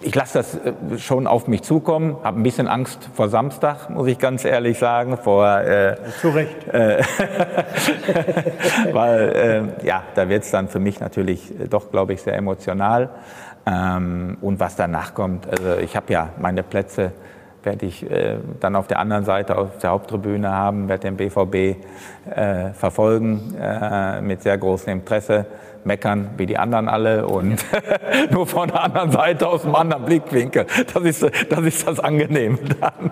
[SPEAKER 1] ich lasse das äh, schon auf mich zukommen, habe ein bisschen Angst vor Samstag, muss ich ganz ehrlich sagen. Vor, äh,
[SPEAKER 11] Zu Recht.
[SPEAKER 1] Äh, weil, äh, ja, da wird es dann für mich natürlich doch, glaube ich, sehr emotional. Ähm, und was danach kommt, also ich habe ja meine Plätze werde ich äh, dann auf der anderen Seite auf der Haupttribüne haben, werde den BVB äh, verfolgen äh, mit sehr großem Interesse, meckern wie die anderen alle und nur von der anderen Seite aus einem anderen Blickwinkel. Das ist das, ist das Angenehme dann.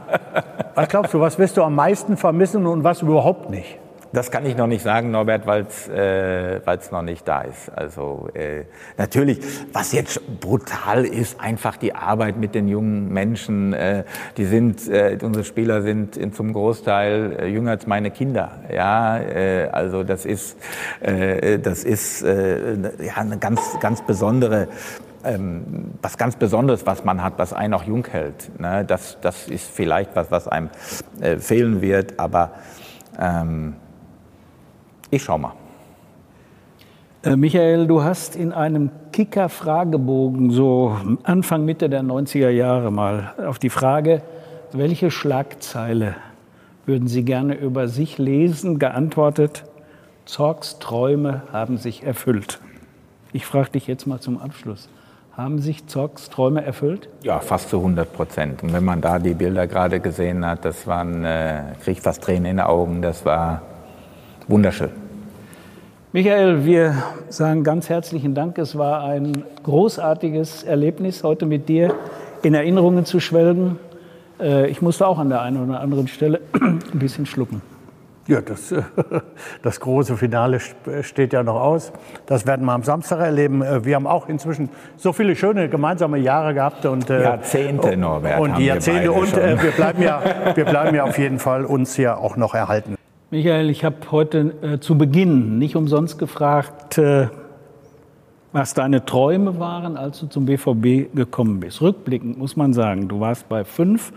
[SPEAKER 11] was glaubst du, was wirst du am meisten vermissen und was überhaupt nicht?
[SPEAKER 1] Das kann ich noch nicht sagen, Norbert, weil es äh, noch nicht da ist. Also äh, natürlich, was jetzt brutal ist, einfach die Arbeit mit den jungen Menschen. Äh, die sind, äh, unsere Spieler sind in, zum Großteil äh, jünger als meine Kinder. Ja, äh, also das ist, äh, das ist äh, ja, eine ganz, ganz besondere ähm, was ganz Besonderes, was man hat, was einen auch jung hält. Ne? Das, das ist vielleicht was, was einem äh, fehlen wird, aber ähm, ich schau mal.
[SPEAKER 10] Äh, Michael, du hast in einem Kicker-Fragebogen so Anfang, Mitte der 90er Jahre mal auf die Frage, welche Schlagzeile würden Sie gerne über sich lesen, geantwortet, Zorgs Träume haben sich erfüllt. Ich frage dich jetzt mal zum Abschluss. Haben sich Zorgs Träume erfüllt?
[SPEAKER 1] Ja, fast zu 100 Prozent. Und wenn man da die Bilder gerade gesehen hat, das waren, äh, kriege ich fast Tränen in den Augen, das war wunderschön.
[SPEAKER 10] Michael, wir sagen ganz herzlichen Dank. Es war ein großartiges Erlebnis, heute mit dir in Erinnerungen zu schwelgen. Äh, ich musste auch an der einen oder anderen Stelle ein bisschen schlucken.
[SPEAKER 11] Ja, das, das große Finale steht ja noch aus. Das werden wir am Samstag erleben. Äh, wir haben auch inzwischen so viele schöne gemeinsame Jahre gehabt. Und,
[SPEAKER 1] äh, Jahrzehnte, Norbert.
[SPEAKER 11] Und die Jahrzehnte. Und wir bleiben, ja, wir bleiben ja auf jeden Fall uns hier auch noch erhalten.
[SPEAKER 10] Michael, ich habe heute äh, zu Beginn nicht umsonst gefragt, äh, was deine Träume waren, als du zum BVB gekommen bist. Rückblickend muss man sagen, du warst bei fünf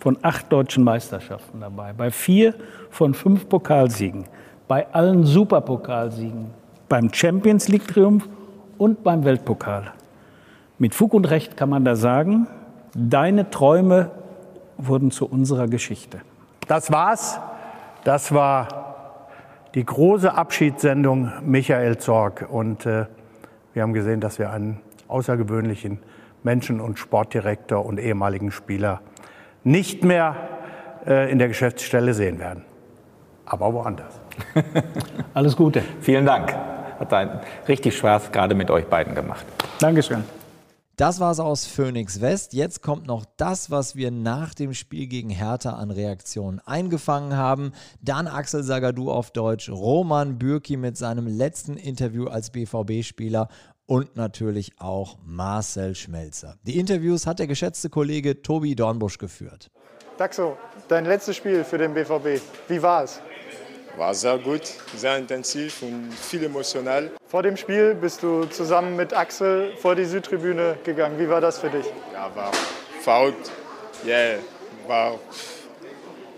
[SPEAKER 10] von acht deutschen Meisterschaften dabei, bei vier von fünf Pokalsiegen, bei allen Superpokalsiegen, beim Champions League Triumph und beim Weltpokal. Mit Fug und Recht kann man da sagen, deine Träume wurden zu unserer Geschichte.
[SPEAKER 11] Das war's. Das war die große Abschiedssendung Michael Zorg. Und äh, wir haben gesehen, dass wir einen außergewöhnlichen Menschen und Sportdirektor und ehemaligen Spieler nicht mehr äh, in der Geschäftsstelle sehen werden. Aber woanders.
[SPEAKER 10] Alles Gute.
[SPEAKER 1] Vielen Dank. Hat einen richtig Spaß gerade mit euch beiden gemacht.
[SPEAKER 10] Dankeschön.
[SPEAKER 5] Das war's aus Phoenix West. Jetzt kommt noch das, was wir nach dem Spiel gegen Hertha an Reaktionen eingefangen haben. Dann Axel Sagadou auf Deutsch, Roman Bürki mit seinem letzten Interview als BVB-Spieler und natürlich auch Marcel Schmelzer. Die Interviews hat der geschätzte Kollege Tobi Dornbusch geführt.
[SPEAKER 15] Daxo, dein letztes Spiel für den BVB, wie war es?
[SPEAKER 2] War sehr gut, sehr intensiv und viel emotional.
[SPEAKER 15] Vor dem Spiel bist du zusammen mit Axel vor die Südtribüne gegangen. Wie war das für dich?
[SPEAKER 2] Ja, war verrückt. Yeah, war.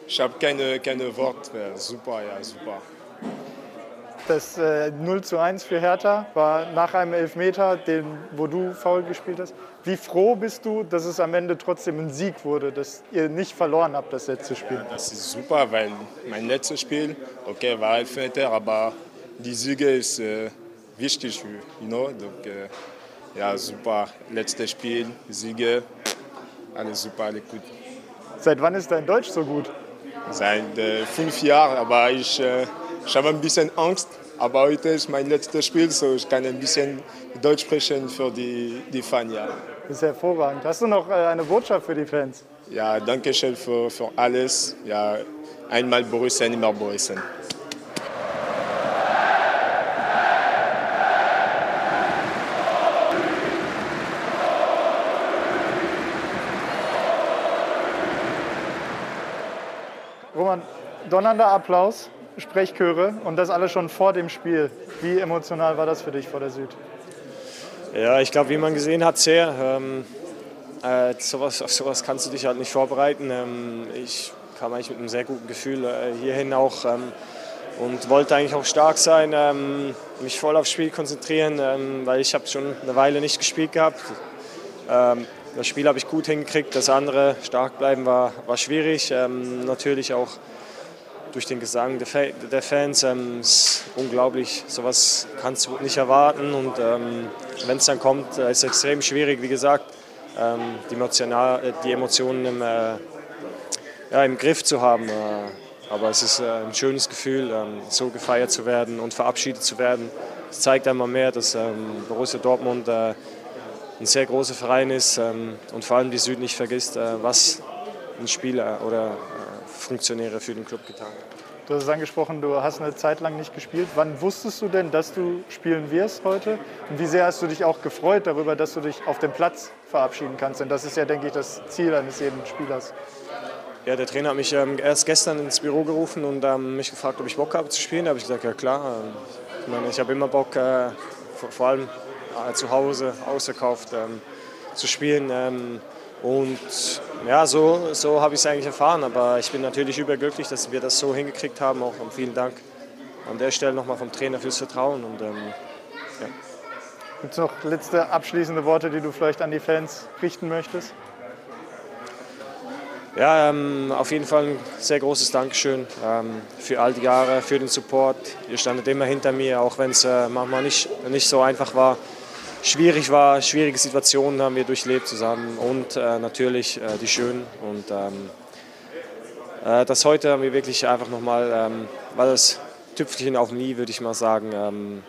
[SPEAKER 2] Ich habe keine, keine Worte. Super, ja, super.
[SPEAKER 15] Das äh, 0 zu 1 für Hertha war nach einem Elfmeter, den, wo du faul gespielt hast. Wie froh bist du, dass es am Ende trotzdem ein Sieg wurde, dass ihr nicht verloren habt, das letzte Spiel? Ja,
[SPEAKER 2] das ist super, weil mein letztes Spiel, okay, war Elfmeter, aber die Siege ist äh, wichtig, you know? Donc, äh, ja, super. Letztes Spiel, Siege, alles super, alles gut.
[SPEAKER 15] Seit wann ist dein Deutsch so gut?
[SPEAKER 2] Seit äh, fünf Jahren, aber ich äh, ich habe ein bisschen Angst, aber heute ist mein letztes Spiel, so ich kann ein bisschen Deutsch sprechen für die, die Fans. Ja.
[SPEAKER 15] Das ist hervorragend. Hast du noch äh, eine Botschaft für die Fans?
[SPEAKER 2] Ja, danke schön für, für alles. Ja, einmal Borussia, immer Borussia.
[SPEAKER 15] Roman, donnernder Applaus. Sprechchöre und das alles schon vor dem Spiel. Wie emotional war das für dich vor der Süd?
[SPEAKER 3] Ja, ich glaube, wie man gesehen hat, sehr. Ähm, äh, sowas, auf sowas kannst du dich halt nicht vorbereiten. Ähm, ich kam eigentlich mit einem sehr guten Gefühl äh, hierhin auch ähm, und wollte eigentlich auch stark sein, ähm, mich voll aufs Spiel konzentrieren, ähm, weil ich habe schon eine Weile nicht gespielt gehabt. Ähm, das Spiel habe ich gut hingekriegt, das andere stark bleiben war, war schwierig. Natürlich auch durch den Gesang der, Fans. Ähm, ist unglaublich, sowas kannst du nicht erwarten. Und wenn es dann kommt, äh, ist es extrem schwierig, wie gesagt, ähm, die, emotional, äh, die Emotionen im, äh, ja, im Griff zu haben. Aber es ist ein schönes Gefühl, ähm, so gefeiert zu werden und verabschiedet zu werden. Es zeigt einmal mehr, dass ähm, Borussia Dortmund ein sehr großer Verein ist und vor allem die Süd nicht vergisst, was ein Spieler oder Funktionäre für den Club getan haben.
[SPEAKER 15] Du hast es angesprochen, du hast eine Zeit lang nicht gespielt. Wann wusstest du denn, dass du spielen wirst heute? Und wie sehr hast du dich auch gefreut darüber, dass du dich auf dem Platz verabschieden kannst? Denn das ist ja, denke ich, das Ziel eines jeden Spielers.
[SPEAKER 3] Ja, der Trainer hat mich ähm, erst gestern ins Büro gerufen und ähm, mich gefragt, ob ich Bock habe zu spielen. Da habe ich gesagt, ja klar. Ähm, ich, meine, ich habe immer Bock, äh, vor, vor, allem äh, zu Hause, ausverkauft ähm, zu spielen. Ähm, und ja, so, so habe ich es eigentlich erfahren. Aber ich bin natürlich überglücklich, dass wir das so hingekriegt haben. Auch und vielen Dank an der Stelle nochmal vom Trainer fürs Vertrauen. Und, ähm, ja.
[SPEAKER 15] Gibt es noch letzte abschließende Worte, die du vielleicht an die Fans richten möchtest?
[SPEAKER 3] Ja, ähm, auf jeden Fall ein sehr großes Dankeschön ähm, für all die Jahre, für den Support. Ihr standet immer hinter mir, auch wenn es äh, manchmal nicht, nicht so einfach war schwierig war, schwierige Situationen haben wir durchlebt zusammen und äh, natürlich äh, die schönen. Und ähm, äh, das heute haben wir wirklich einfach nochmal, ähm, war das Tüpfelchen auf dem i, würde ich mal sagen. Ähm,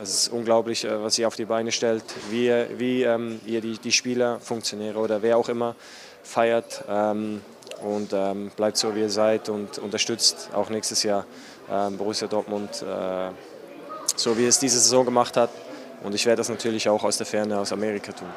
[SPEAKER 3] es ist unglaublich, äh, was ihr auf die Beine stellt, wie, wie ähm, ihr die, die Spieler, Funktionäre oder wer auch immer feiert. Ähm, und ähm, bleibt so, wie ihr seid und unterstützt auch nächstes Jahr Borussia Dortmund, äh, so wie es diese Saison gemacht hat. Und ich werde das natürlich auch aus der Ferne aus Amerika tun.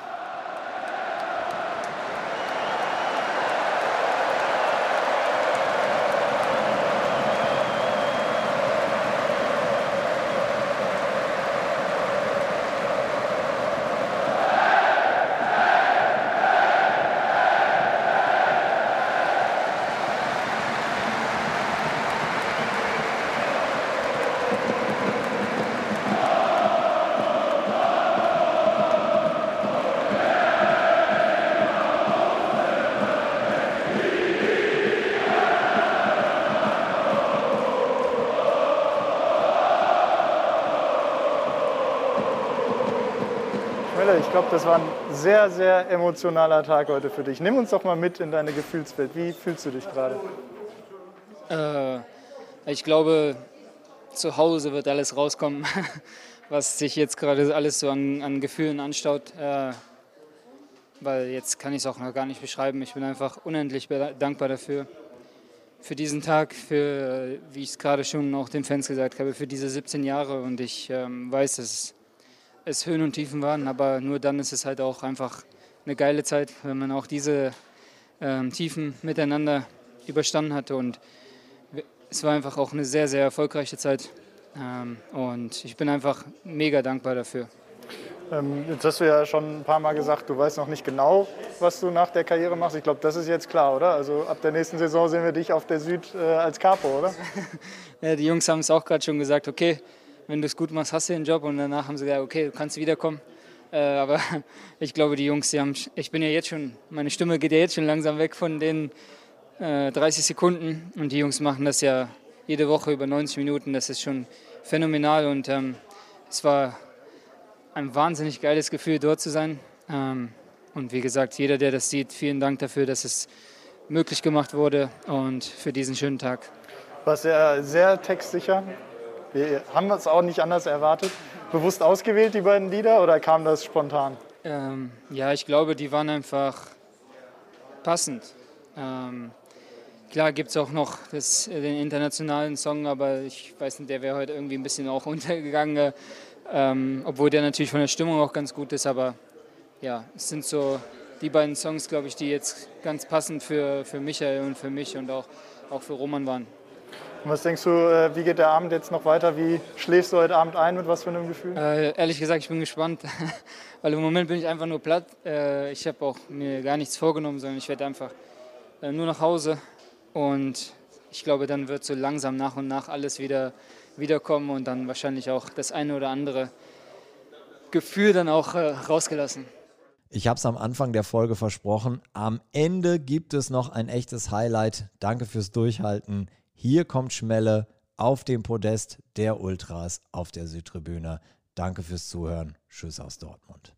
[SPEAKER 15] Das war ein sehr, sehr emotionaler Tag heute für dich. Nimm uns doch mal mit in deine Gefühlswelt. Wie fühlst du dich gerade?
[SPEAKER 4] Äh, ich glaube, zu Hause wird alles rauskommen, was sich jetzt gerade alles so an, an Gefühlen anstaut. Äh, weil jetzt kann ich es auch noch gar nicht beschreiben. Ich bin einfach unendlich dankbar dafür. Für diesen Tag, für, wie ich es gerade schon auch den Fans gesagt habe, für diese 17 Jahre. Und ich ähm, weiß, dass es Höhen und Tiefen waren, aber nur dann ist es halt auch einfach eine geile Zeit, wenn man auch diese ähm, Tiefen miteinander überstanden hatte und es war einfach auch eine sehr, sehr erfolgreiche Zeit ähm, und ich bin einfach mega dankbar dafür.
[SPEAKER 15] Ähm, jetzt hast du ja schon ein paar Mal gesagt, du weißt noch nicht genau, was du nach der Karriere machst. Ich glaube, das ist jetzt klar, oder? Also ab der nächsten Saison sehen wir dich auf der Süd äh, als Capo, oder?
[SPEAKER 4] ja, die Jungs haben es auch gerade schon gesagt, okay, wenn du es gut machst, hast du den Job. Und danach haben sie gesagt, okay, du kannst wiederkommen. Äh, aber ich glaube, die Jungs, die haben, ich bin ja jetzt schon, meine Stimme geht ja jetzt schon langsam weg von den äh, 30 Sekunden. Und die Jungs machen das ja jede Woche über 90 Minuten. Das ist schon phänomenal. Und ähm, es war ein wahnsinnig geiles Gefühl, dort zu sein. Ähm, und wie gesagt, jeder, der das sieht, vielen Dank dafür, dass es möglich gemacht wurde und für diesen schönen Tag.
[SPEAKER 15] Warst ja sehr textsicher, wir haben es auch nicht anders erwartet. Bewusst ausgewählt, die beiden Lieder, oder kam das spontan?
[SPEAKER 4] Ähm, ja, ich glaube, die waren einfach passend. Ähm, klar gibt es auch noch das, den internationalen Song, aber ich weiß nicht, der wäre heute irgendwie ein bisschen auch untergegangen. Ähm, obwohl der natürlich von der Stimmung auch ganz gut ist, aber ja, es sind so die beiden Songs, glaube ich, die jetzt ganz passend für, für Michael und für mich und auch, auch für Roman waren.
[SPEAKER 15] Und was denkst du, äh, wie geht der Abend jetzt noch weiter? Wie schläfst du heute Abend ein? Mit was für einem Gefühl?
[SPEAKER 4] Äh, ehrlich gesagt, ich bin gespannt, weil im Moment bin ich einfach nur platt. Äh, ich habe auch mir gar nichts vorgenommen, sondern ich werde einfach äh, nur nach Hause und ich glaube, dann wird so langsam nach und nach alles wieder wiederkommen und dann wahrscheinlich auch das eine oder andere Gefühl dann auch äh, rausgelassen.
[SPEAKER 5] Ich habe es am Anfang der Folge versprochen. Am Ende gibt es noch ein echtes Highlight. Danke fürs Durchhalten. Hier kommt Schmelle auf dem Podest der Ultras auf der Südtribüne. Danke fürs Zuhören. Tschüss aus Dortmund.